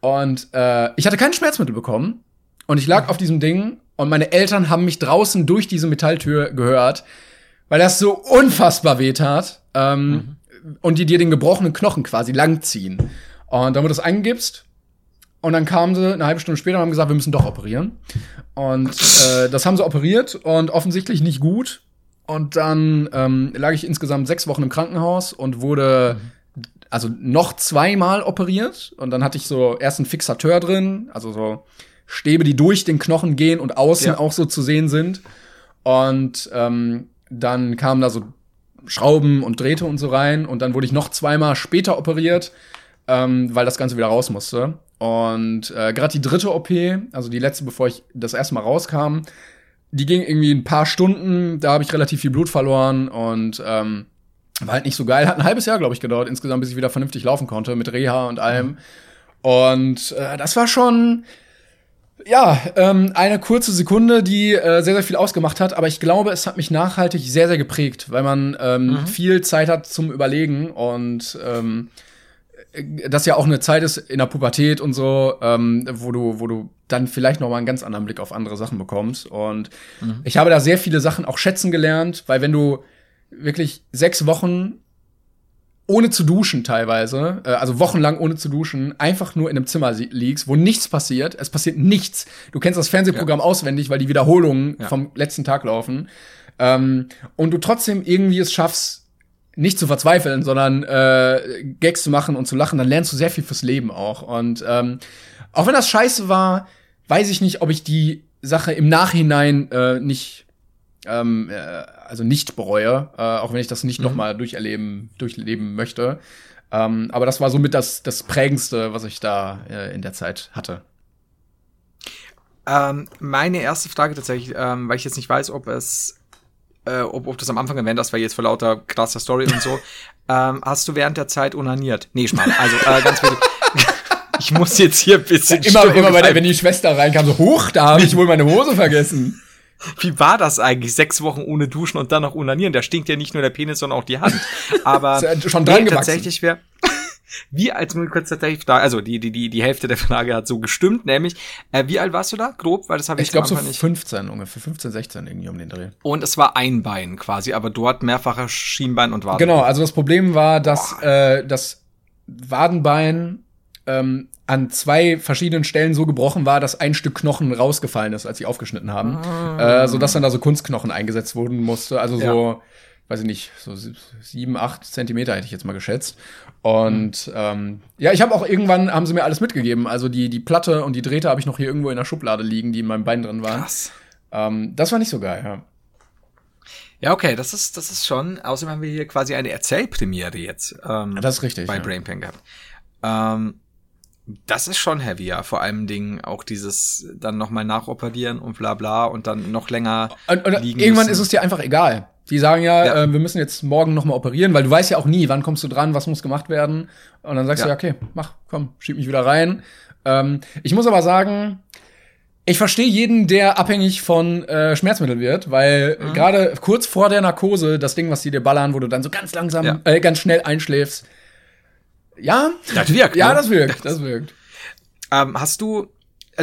Und äh, ich hatte kein Schmerzmittel bekommen. Und ich lag auf diesem Ding und meine Eltern haben mich draußen durch diese Metalltür gehört, weil das so unfassbar weh tat. Ähm, mhm. Und die dir den gebrochenen Knochen quasi langziehen. Und dann wurde das eingegipst und dann kamen sie eine halbe Stunde später und haben gesagt, wir müssen doch operieren. Und äh, das haben sie operiert und offensichtlich nicht gut. Und dann ähm, lag ich insgesamt sechs Wochen im Krankenhaus und wurde also noch zweimal operiert. Und dann hatte ich so erst einen Fixateur drin, also so Stäbe, die durch den Knochen gehen und außen ja. auch so zu sehen sind. Und ähm, dann kamen da so Schrauben und Drähte und so rein. Und dann wurde ich noch zweimal später operiert, ähm, weil das Ganze wieder raus musste. Und äh, gerade die dritte OP, also die letzte, bevor ich das erste Mal rauskam, die ging irgendwie ein paar Stunden. Da habe ich relativ viel Blut verloren und ähm, war halt nicht so geil. Hat ein halbes Jahr, glaube ich, gedauert insgesamt, bis ich wieder vernünftig laufen konnte mit Reha und allem. Und äh, das war schon ja, ähm, eine kurze Sekunde, die äh, sehr, sehr viel ausgemacht hat, aber ich glaube, es hat mich nachhaltig sehr, sehr geprägt, weil man ähm, mhm. viel Zeit hat zum Überlegen und ähm, das ja auch eine Zeit ist in der Pubertät und so, ähm, wo du, wo du dann vielleicht noch mal einen ganz anderen Blick auf andere Sachen bekommst. Und mhm. ich habe da sehr viele Sachen auch schätzen gelernt, weil wenn du wirklich sechs Wochen ohne zu duschen teilweise, äh, also wochenlang ohne zu duschen, einfach nur in einem Zimmer liegst, wo nichts passiert, es passiert nichts. Du kennst das Fernsehprogramm ja. auswendig, weil die Wiederholungen ja. vom letzten Tag laufen. Ähm, und du trotzdem irgendwie es schaffst, nicht zu verzweifeln, sondern äh, Gags zu machen und zu lachen, dann lernst du sehr viel fürs Leben auch. Und ähm, auch wenn das scheiße war, weiß ich nicht, ob ich die Sache im Nachhinein äh, nicht, ähm, äh, also nicht bereue, äh, auch wenn ich das nicht mhm. noch mal durcherleben, durchleben möchte. Ähm, aber das war somit das, das prägendste, was ich da äh, in der Zeit hatte. Ähm, meine erste Frage tatsächlich, ähm, weil ich jetzt nicht weiß, ob es äh, ob, ob das am Anfang erwähnt hast, weil jetzt vor lauter krasser Story und so, ähm, hast du während der Zeit unaniert? Nee, Schmarrn. Also, äh, ganz wichtig. ich muss jetzt hier ein bisschen ja, Immer, immer der, wenn die Schwester reinkam, so, hoch, da habe ich wohl meine Hose vergessen. Wie war das eigentlich? Sechs Wochen ohne Duschen und dann noch unanieren. Da stinkt ja nicht nur der Penis, sondern auch die Hand. Aber schon dran nee, tatsächlich wäre wie alt, nur kurz tatsächlich da, also die, die, die, die Hälfte der Frage hat so gestimmt, nämlich, äh, wie alt warst du da? Grob, weil das habe ich Ich glaube so 15 nicht. ungefähr, 15, 16 irgendwie um den Dreh. Und es war ein Bein quasi, aber dort mehrfacher Schienbein und Wadenbein. Genau, also das Problem war, dass äh, das Wadenbein ähm, an zwei verschiedenen Stellen so gebrochen war, dass ein Stück Knochen rausgefallen ist, als sie aufgeschnitten haben. Ah. Äh, sodass dann da so Kunstknochen eingesetzt wurden musste. Also ja. so, weiß ich nicht, so sieben, acht Zentimeter hätte ich jetzt mal geschätzt. Und mhm. ähm, ja, ich habe auch irgendwann, haben sie mir alles mitgegeben. Also die, die Platte und die Drähte habe ich noch hier irgendwo in der Schublade liegen, die in meinem Bein drin waren. Krass. Ähm, das war nicht so geil, ja. Ja, okay, das ist, das ist schon. Außerdem haben wir hier quasi eine Erzählpremiere jetzt. Ähm, das ist richtig. Bei ja. Brainpan gehabt. Ähm, das ist schon heavy, ja. Vor allem Dingen auch dieses dann nochmal nachoperieren und bla bla und dann noch länger und, und liegen Irgendwann müssen. ist es dir einfach egal. Die sagen ja, ja. Äh, wir müssen jetzt morgen nochmal operieren, weil du weißt ja auch nie, wann kommst du dran, was muss gemacht werden. Und dann sagst ja. du ja, okay, mach, komm, schieb mich wieder rein. Ähm, ich muss aber sagen, ich verstehe jeden, der abhängig von äh, Schmerzmitteln wird, weil mhm. gerade kurz vor der Narkose, das Ding, was die dir ballern, wo du dann so ganz langsam, ja. äh, ganz schnell einschläfst, ja. Das wirkt. Ja, ne? das wirkt. Das wirkt. Ähm, hast du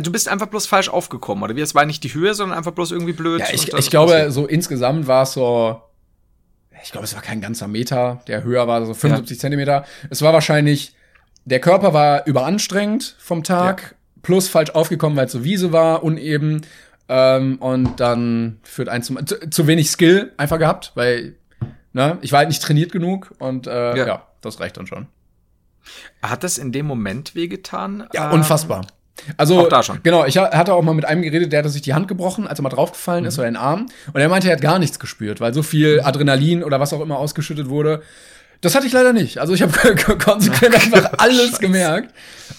du bist einfach bloß falsch aufgekommen, oder wie? Es war nicht die Höhe, sondern einfach bloß irgendwie blöd. Ja, ich, ich glaube, passiert. so insgesamt war es so, ich glaube, es war kein ganzer Meter, der höher war, so 75 ja. Zentimeter. Es war wahrscheinlich, der Körper war überanstrengend vom Tag, ja. plus falsch aufgekommen, weil es so Wiese war, uneben. Ähm, und dann führt eins zum, zu, zu, wenig Skill einfach gehabt, weil, ne, ich war halt nicht trainiert genug und äh, ja. ja das reicht dann schon. Hat das in dem Moment wehgetan? Ja, ähm, unfassbar. Also, auch da schon. genau, ich hatte auch mal mit einem geredet, der hatte sich die Hand gebrochen, als er mal draufgefallen mhm. ist, oder den Arm. Und er meinte, er hat gar nichts gespürt, weil so viel Adrenalin oder was auch immer ausgeschüttet wurde. Das hatte ich leider nicht. Also ich habe konsequent einfach alles Scheiße. gemerkt.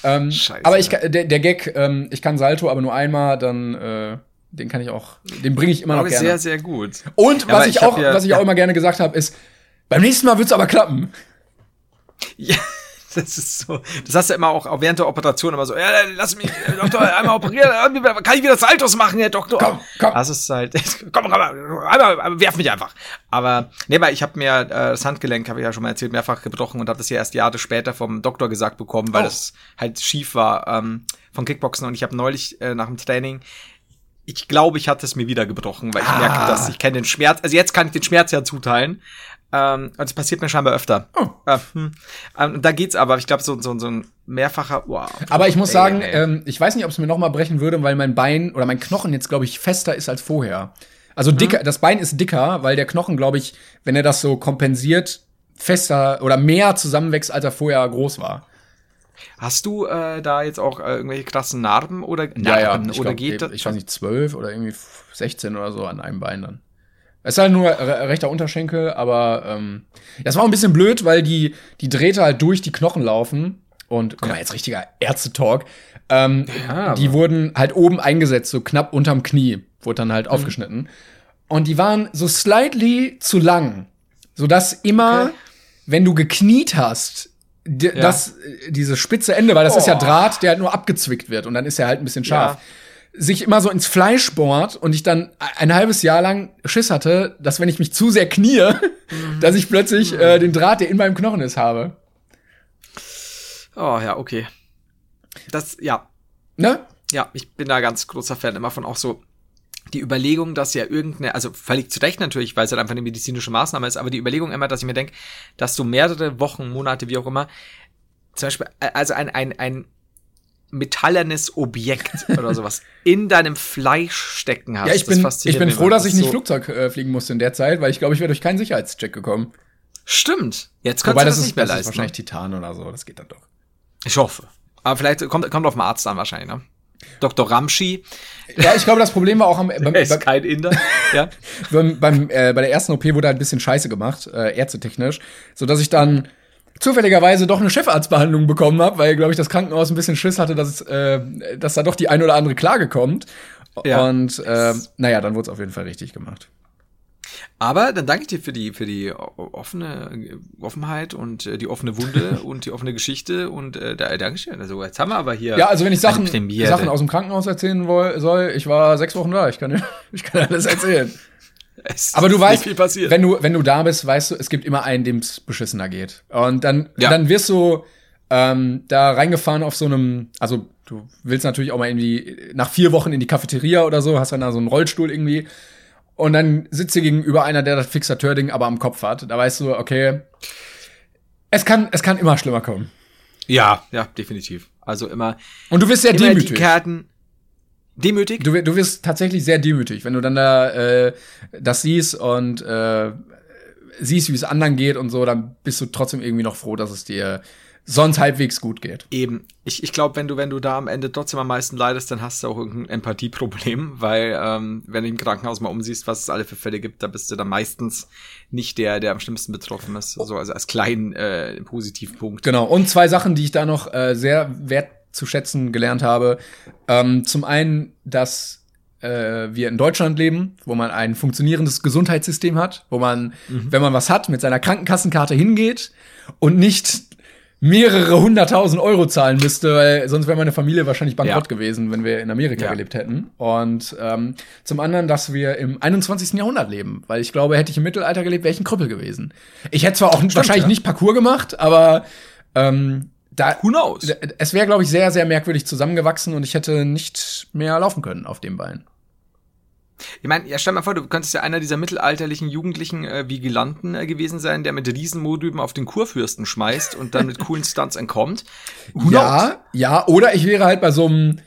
Ähm, Scheiße. Aber ich, der, der Gag, ähm, ich kann Salto, aber nur einmal, dann äh, den kann ich auch, den bringe ich immer aber noch gerne. Sehr, sehr gut. Und ja, was ich, auch, ja, was ich auch immer gerne gesagt habe, ist, beim nächsten Mal wird's aber klappen. Ja. Das ist so. Das hast du immer auch, auch während der Operation immer so, ja, lass mich, äh, Doktor, einmal operieren, kann ich wieder Saltos machen, Herr Doktor? Komm, komm. Das ist halt, komm, komm, einmal, werf mich einfach. Aber, nee, weil ich habe mir äh, das Handgelenk, habe ich ja schon mal erzählt, mehrfach gebrochen und habe das ja erst Jahre später vom Doktor gesagt bekommen, weil oh. das halt schief war ähm, von Kickboxen und ich habe neulich äh, nach dem Training ich glaube, ich hatte es mir wieder gebrochen, weil ich ah. merke, dass ich kenne den Schmerz. Also jetzt kann ich den Schmerz ja zuteilen, ähm, und das passiert mir scheinbar öfter. Oh. Hm. ähm, da geht's aber, ich glaube, so, so, so ein mehrfacher. Wow. Aber ich muss ey, sagen, ey. Ähm, ich weiß nicht, ob es mir noch mal brechen würde, weil mein Bein oder mein Knochen jetzt, glaube ich, fester ist als vorher. Also dicker, mhm. das Bein ist dicker, weil der Knochen, glaube ich, wenn er das so kompensiert, fester oder mehr zusammenwächst, als er vorher groß war. Hast du äh, da jetzt auch äh, irgendwelche krassen Narben oder Narben ja, ja. Ich oder glaub, geht das? Ich weiß nicht, zwölf oder irgendwie 16 oder so an einem Bein dann. Es ist halt nur rechter Unterschenkel, aber ähm, das war auch ein bisschen blöd, weil die, die Drähte halt durch die Knochen laufen. Und guck mal, jetzt richtiger Ärztetalk. Ähm, ja, die wurden halt oben eingesetzt, so knapp unterm Knie, wurde dann halt mhm. aufgeschnitten. Und die waren so slightly zu lang, sodass immer, okay. wenn du gekniet hast, ja. das, äh, diese spitze Ende, weil das oh. ist ja oh. Draht, der halt nur abgezwickt wird und dann ist er halt ein bisschen scharf. Ja sich immer so ins Fleisch bohrt und ich dann ein halbes Jahr lang Schiss hatte, dass wenn ich mich zu sehr knie, mhm. dass ich plötzlich äh, den Draht, der in meinem Knochen ist, habe. Oh ja, okay. Das, ja. Ne? Ja, ich bin da ganz großer Fan immer von auch so die Überlegung, dass ja irgendeine, also völlig zu Recht natürlich, weil es halt einfach eine medizinische Maßnahme ist, aber die Überlegung immer, dass ich mir denke, dass du mehrere Wochen, Monate, wie auch immer, zum Beispiel, also ein, ein, ein metallernes Objekt oder sowas in deinem Fleisch stecken hast. Ja, ich bin, ich bin froh, dass ich nicht so Flugzeug äh, fliegen musste in der Zeit, weil ich glaube, ich wäre durch keinen Sicherheitscheck gekommen. Stimmt. Jetzt kannst Wobei, du das, das nicht mehr das leisten. Ist wahrscheinlich Titan oder so, das geht dann doch. Ich hoffe. Aber vielleicht kommt, kommt auf den Arzt an wahrscheinlich, ne? Dr. Ramschi. Ja, ich glaube, das Problem war auch am beim, ist kein Inder. ja. beim, beim äh, bei der ersten OP wurde halt ein bisschen Scheiße gemacht, äh, ärztetechnisch, so dass ich dann zufälligerweise doch eine Chefarztbehandlung bekommen habe, weil, glaube ich, das Krankenhaus ein bisschen Schiss hatte, dass, äh, dass da doch die ein oder andere Klage kommt. Ja. Und äh, naja, dann wurde es auf jeden Fall richtig gemacht. Aber dann danke ich dir für die, für die offene Offenheit und äh, die offene Wunde und die offene Geschichte und äh, da, Dankeschön. Also jetzt haben wir aber hier. Ja, also wenn ich Sachen, Sachen aus dem Krankenhaus erzählen soll, ich war sechs Wochen da, ich kann, ich kann alles erzählen. aber du weißt, wenn du, wenn du da bist, weißt du, es gibt immer einen, dem es beschissener geht. Und dann, ja. dann wirst du ähm, da reingefahren auf so einem, also du willst natürlich auch mal irgendwie nach vier Wochen in die Cafeteria oder so, hast dann da so einen Rollstuhl irgendwie. Und dann sitzt dir gegenüber einer, der das Fixateur-Ding aber am Kopf hat. Da weißt du, okay, es kann, es kann immer schlimmer kommen. Ja, ja, definitiv. Also immer. Und du wirst sehr demütig. Die Karten demütig? Du, du wirst tatsächlich sehr demütig, wenn du dann da äh, das siehst und äh, siehst, wie es anderen geht und so, dann bist du trotzdem irgendwie noch froh, dass es dir sonst halbwegs gut geht. Eben. Ich, ich glaube, wenn du, wenn du da am Ende trotzdem am meisten leidest, dann hast du auch irgendein Empathieproblem, weil ähm, wenn du im Krankenhaus mal umsiehst, was es alle für Fälle gibt, da bist du dann meistens nicht der, der am schlimmsten betroffen ist. So, also als kleinen äh, Positivpunkt. Genau. Und zwei Sachen, die ich da noch äh, sehr wertzuschätzen gelernt habe. Ähm, zum einen, dass äh, wir in Deutschland leben, wo man ein funktionierendes Gesundheitssystem hat, wo man, mhm. wenn man was hat, mit seiner Krankenkassenkarte hingeht und nicht mehrere hunderttausend Euro zahlen müsste, weil sonst wäre meine Familie wahrscheinlich bankrott ja. gewesen, wenn wir in Amerika ja. gelebt hätten. Und ähm, zum anderen, dass wir im 21. Jahrhundert leben, weil ich glaube, hätte ich im Mittelalter gelebt, wäre ich ein Krüppel gewesen. Ich hätte zwar auch Stimmt, wahrscheinlich ja. nicht Parcours gemacht, aber ähm, da, Who knows? Es wäre, glaube ich, sehr, sehr merkwürdig zusammengewachsen und ich hätte nicht mehr laufen können auf dem Bein. Ich meine, ja, stell mal vor, du könntest ja einer dieser mittelalterlichen jugendlichen äh, Vigilanten äh, gewesen sein, der mit Riesenmodüben auf den Kurfürsten schmeißt und dann mit coolen Stunts entkommt. Who ja, knows? ja, oder ich wäre halt bei so einem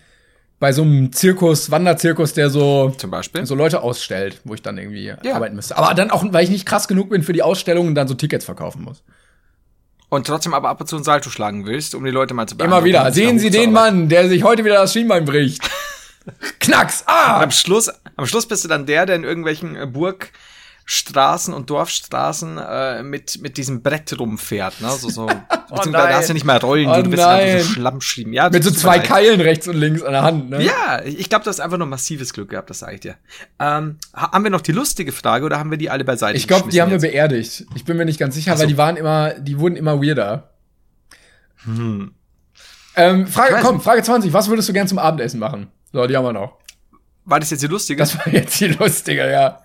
bei so einem Zirkus, Wanderzirkus, der so zum Beispiel so Leute ausstellt, wo ich dann irgendwie ja. arbeiten müsste. Aber dann auch, weil ich nicht krass genug bin für die Ausstellung und dann so Tickets verkaufen muss. Und trotzdem aber ab und zu ein Salto schlagen willst, um die Leute mal zu beeindrucken. Immer wieder. Sehen Sie den Mann, der sich heute wieder das Schienbein bricht. Knacks! Ah! Und am Schluss, am Schluss bist du dann der, der in irgendwelchen äh, Burgstraßen und Dorfstraßen äh, mit, mit diesem Brett rumfährt, ne? So, so, oh da hast du nicht mal Rollen, oh du bist einfach so Schlamm schieben. Ja, mit so zwei Keilen rechts und links an der Hand, ne? Ja, ich glaube, du hast einfach nur massives Glück gehabt, das sage ich dir. Ähm, haben wir noch die lustige Frage oder haben wir die alle beiseite? Ich glaube, die haben jetzt? wir beerdigt. Ich bin mir nicht ganz sicher, so. weil die waren immer, die wurden immer weirder. Hm. Ähm, Frage, komm, Frage 20. Was würdest du gern zum Abendessen machen? So, die haben wir noch. War das jetzt die lustige? Das war jetzt die lustige, ja.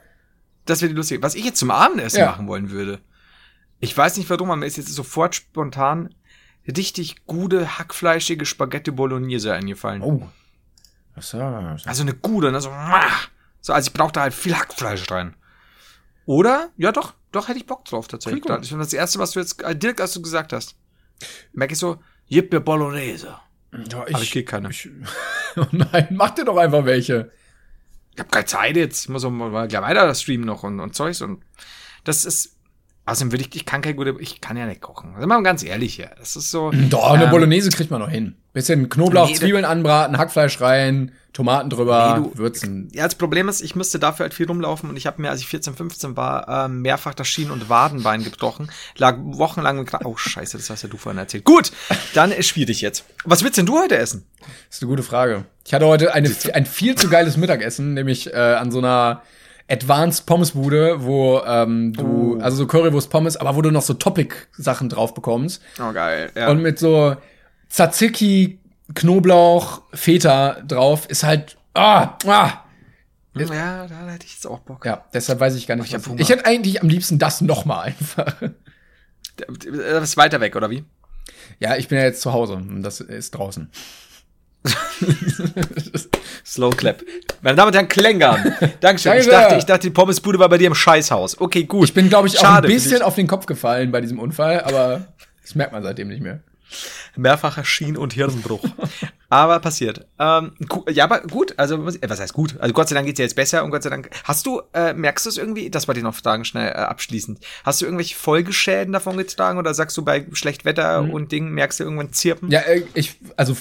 Das wäre die lustige. Was ich jetzt zum Abendessen ja. machen wollen würde. Ich weiß nicht warum, aber mir ist jetzt sofort spontan richtig gute, hackfleischige Spaghetti Bolognese eingefallen. Oh. Was das? Also eine gute, ne? So, so also ich brauche da halt viel Hackfleisch rein. Oder? Ja, doch. Doch hätte ich Bock drauf tatsächlich. Das ist das erste, was du jetzt, äh, Dirk, als du gesagt hast. Merke ich so, gib mir Bolognese. Ja, ich, Aber ich krieg keine. Ich, oh nein, mach dir doch einfach welche. Ich hab keine Zeit jetzt. Ich muss auch mal gleich weiter streamen noch und, und Zeugs und das ist. Außerdem würde ich, ich kann keine gute, ich kann ja nicht kochen. Also mal ganz ehrlich hier. Das ist so. Doch, eine ähm, Bolognese kriegt man noch hin. Bisschen Knoblauch, nee, Zwiebeln anbraten, Hackfleisch rein, Tomaten drüber, nee, du, würzen. Ja, das Problem ist, ich müsste dafür halt viel rumlaufen und ich habe mir, als ich 14, 15 war, äh, mehrfach das Schien- und Wadenbein gebrochen. Lag wochenlang mit Oh, scheiße, das hast ja du vorhin erzählt. Gut, dann ist schwierig jetzt. Was willst denn du heute essen? Das ist eine gute Frage. Ich hatte heute eine, ein viel zu geiles Mittagessen, nämlich äh, an so einer Advanced Pommesbude, wo ähm, du, oh. also so Currywurst Pommes, aber wo du noch so Topic-Sachen drauf bekommst. Oh, geil. Ja. Und mit so Tzatziki, Knoblauch, Feta drauf ist halt. Ah, ah. Ja, da hätte ich jetzt auch Bock. Ja, deshalb weiß ich gar nicht. Oh, ich, ich hätte eigentlich am liebsten das noch mal einfach. Das ist weiter weg, oder wie? Ja, ich bin ja jetzt zu Hause und das ist draußen. Slow Clap. Meine Damen und Herren, Klängern. Dankeschön. Danke. Ich dachte, ich dachte, die Pommesbude war bei dir im Scheißhaus. Okay, gut. Ich bin, glaube ich, auch ein bisschen auf den Kopf gefallen bei diesem Unfall, aber das merkt man seitdem nicht mehr. Mehrfacher Schien- und Hirnbruch. aber passiert. Ähm, ja, aber gut. Also, was heißt gut? Also, Gott sei Dank geht's dir jetzt besser und Gott sei Dank. Hast du, äh, merkst du es irgendwie? Das wollte ich noch fragen, schnell äh, abschließend. Hast du irgendwelche Folgeschäden davon getragen oder sagst du bei schlecht Wetter mhm. und Dingen merkst du irgendwann Zirpen? Ja, äh, ich, also,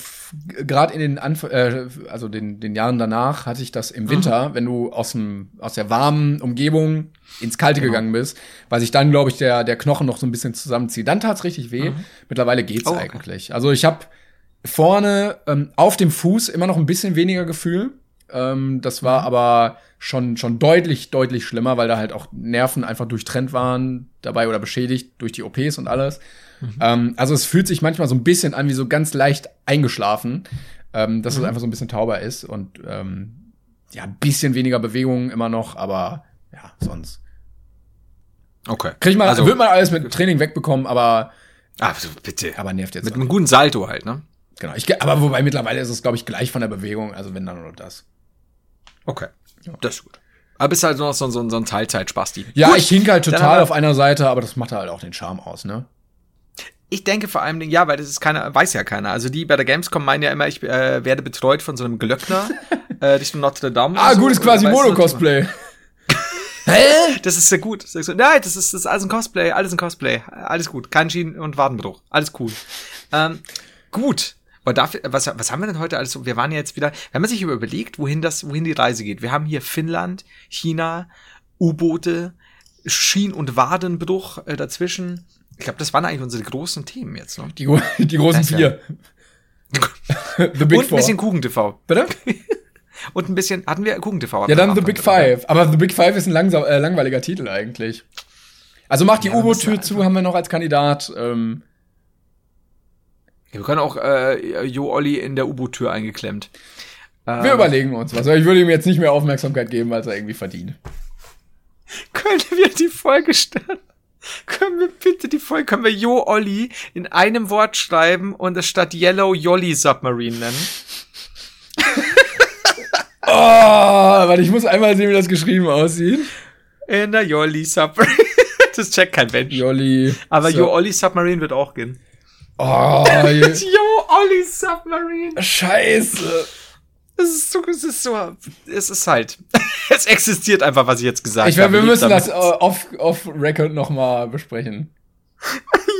gerade in den Anf äh, also den, den Jahren danach hatte ich das im Winter, mhm. wenn du aus dem, aus der warmen Umgebung ins Kalte genau. gegangen bist, weil sich dann, glaube ich, der, der Knochen noch so ein bisschen zusammenzieht. Dann tat's richtig weh. Mhm. Mittlerweile geht's oh, eigentlich. Also ich habe vorne ähm, auf dem Fuß immer noch ein bisschen weniger Gefühl. Ähm, das war mhm. aber schon, schon deutlich, deutlich schlimmer, weil da halt auch Nerven einfach durchtrennt waren dabei oder beschädigt durch die OPs und alles. Mhm. Ähm, also es fühlt sich manchmal so ein bisschen an wie so ganz leicht eingeschlafen, ähm, dass mhm. es einfach so ein bisschen tauber ist und ähm, ja, ein bisschen weniger Bewegung immer noch, aber ja, sonst. Okay. Krieg mal, also, wird man alles mit Training wegbekommen, aber. Also bitte. Aber nervt jetzt. Mit einem guten Salto halt, ne? Genau. Ich, aber wobei mittlerweile ist es, glaube ich, gleich von der Bewegung, also wenn dann nur das. Okay. Ja. Das ist gut. Aber bist halt noch so, so, so ein Teilzeit-Spasti. Ja, gut. ich hink halt total auf einer Seite, aber das macht halt auch den Charme aus, ne? Ich denke vor allem, ja, weil das ist keiner, weiß ja keiner. Also die bei der Gamescom meinen ja immer, ich äh, werde betreut von so einem Glöckner äh, Richtung Notre Dame. Ah, so, gutes quasi Mono-Cosplay. Hä? Das ist sehr gut. So, nein, das ist, das ist alles ein Cosplay, alles ein Cosplay. Alles gut. Kein Schienen- und Wadenbruch. Alles cool. Ähm, gut. Aber dafür, was, was haben wir denn heute alles? Wir waren ja jetzt wieder, wenn man sich überlegt, wohin das, wohin die Reise geht. Wir haben hier Finnland, China, U-Boote, Schien- und Wadenbruch äh, dazwischen. Ich glaube, das waren eigentlich unsere großen Themen jetzt. Ne? Die, die großen vier. The Big und ein bisschen Kuchen-TV. Bitte? und ein bisschen, hatten wir Kuchen-TV? Ja, dann The Big Five. Aber The Big Five ist ein langsam, äh, langweiliger Titel eigentlich. Also macht die ja, U-Boot-Tür zu, haben wir noch als Kandidat. Ähm, wir können auch äh, Jo Olli in der U-Boot-Tür eingeklemmt. Wir ähm, überlegen uns was. Ich würde ihm jetzt nicht mehr Aufmerksamkeit geben, als er irgendwie verdient. Können wir die Folge starten? Können wir bitte die Folge, können wir Jo Olli in einem Wort schreiben und es statt Yellow Jolly Submarine nennen? oh, warte, ich muss einmal sehen, wie das geschrieben aussieht. In der Jolly Submarine. das checkt kein Mensch. Jolly. Aber so. Jo Olli Submarine wird auch gehen. Oh, Yo, Olli Submarine. Scheiße. Es ist so, es ist so, es ist halt, es existiert einfach, was ich jetzt gesagt ich, habe. Wir müssen das off, off Record noch mal besprechen.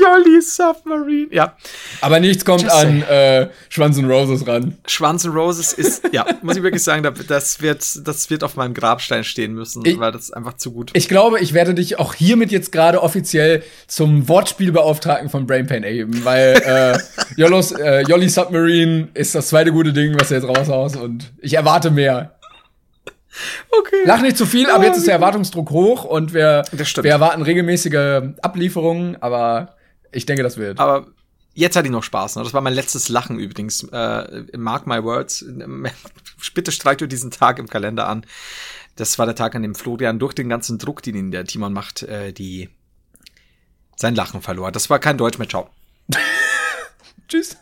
Jolly Submarine. Ja. Aber nichts kommt Just an äh, Schwanz und Roses ran. Schwanz und Roses ist, ja, muss ich wirklich sagen, das wird, das wird auf meinem Grabstein stehen müssen, ich, weil das ist einfach zu gut. Ich glaube, ich werde dich auch hiermit jetzt gerade offiziell zum Wortspielbeauftragten von Brain Pain erheben, weil äh, Jollos, äh, Jolly Submarine ist das zweite gute Ding, was du jetzt raushaust und ich erwarte mehr. Okay. Lach nicht zu viel, aber jetzt ist der Erwartungsdruck hoch und wir, wir erwarten regelmäßige Ablieferungen, aber ich denke, das wird. Aber jetzt hatte ich noch Spaß. Ne? Das war mein letztes Lachen übrigens. Äh, mark my words. Bitte streicht ihr diesen Tag im Kalender an. Das war der Tag, an dem Florian durch den ganzen Druck, den ihn der Timon macht, äh, die sein Lachen verlor. Das war kein Deutsch mehr. Ciao. Tschüss.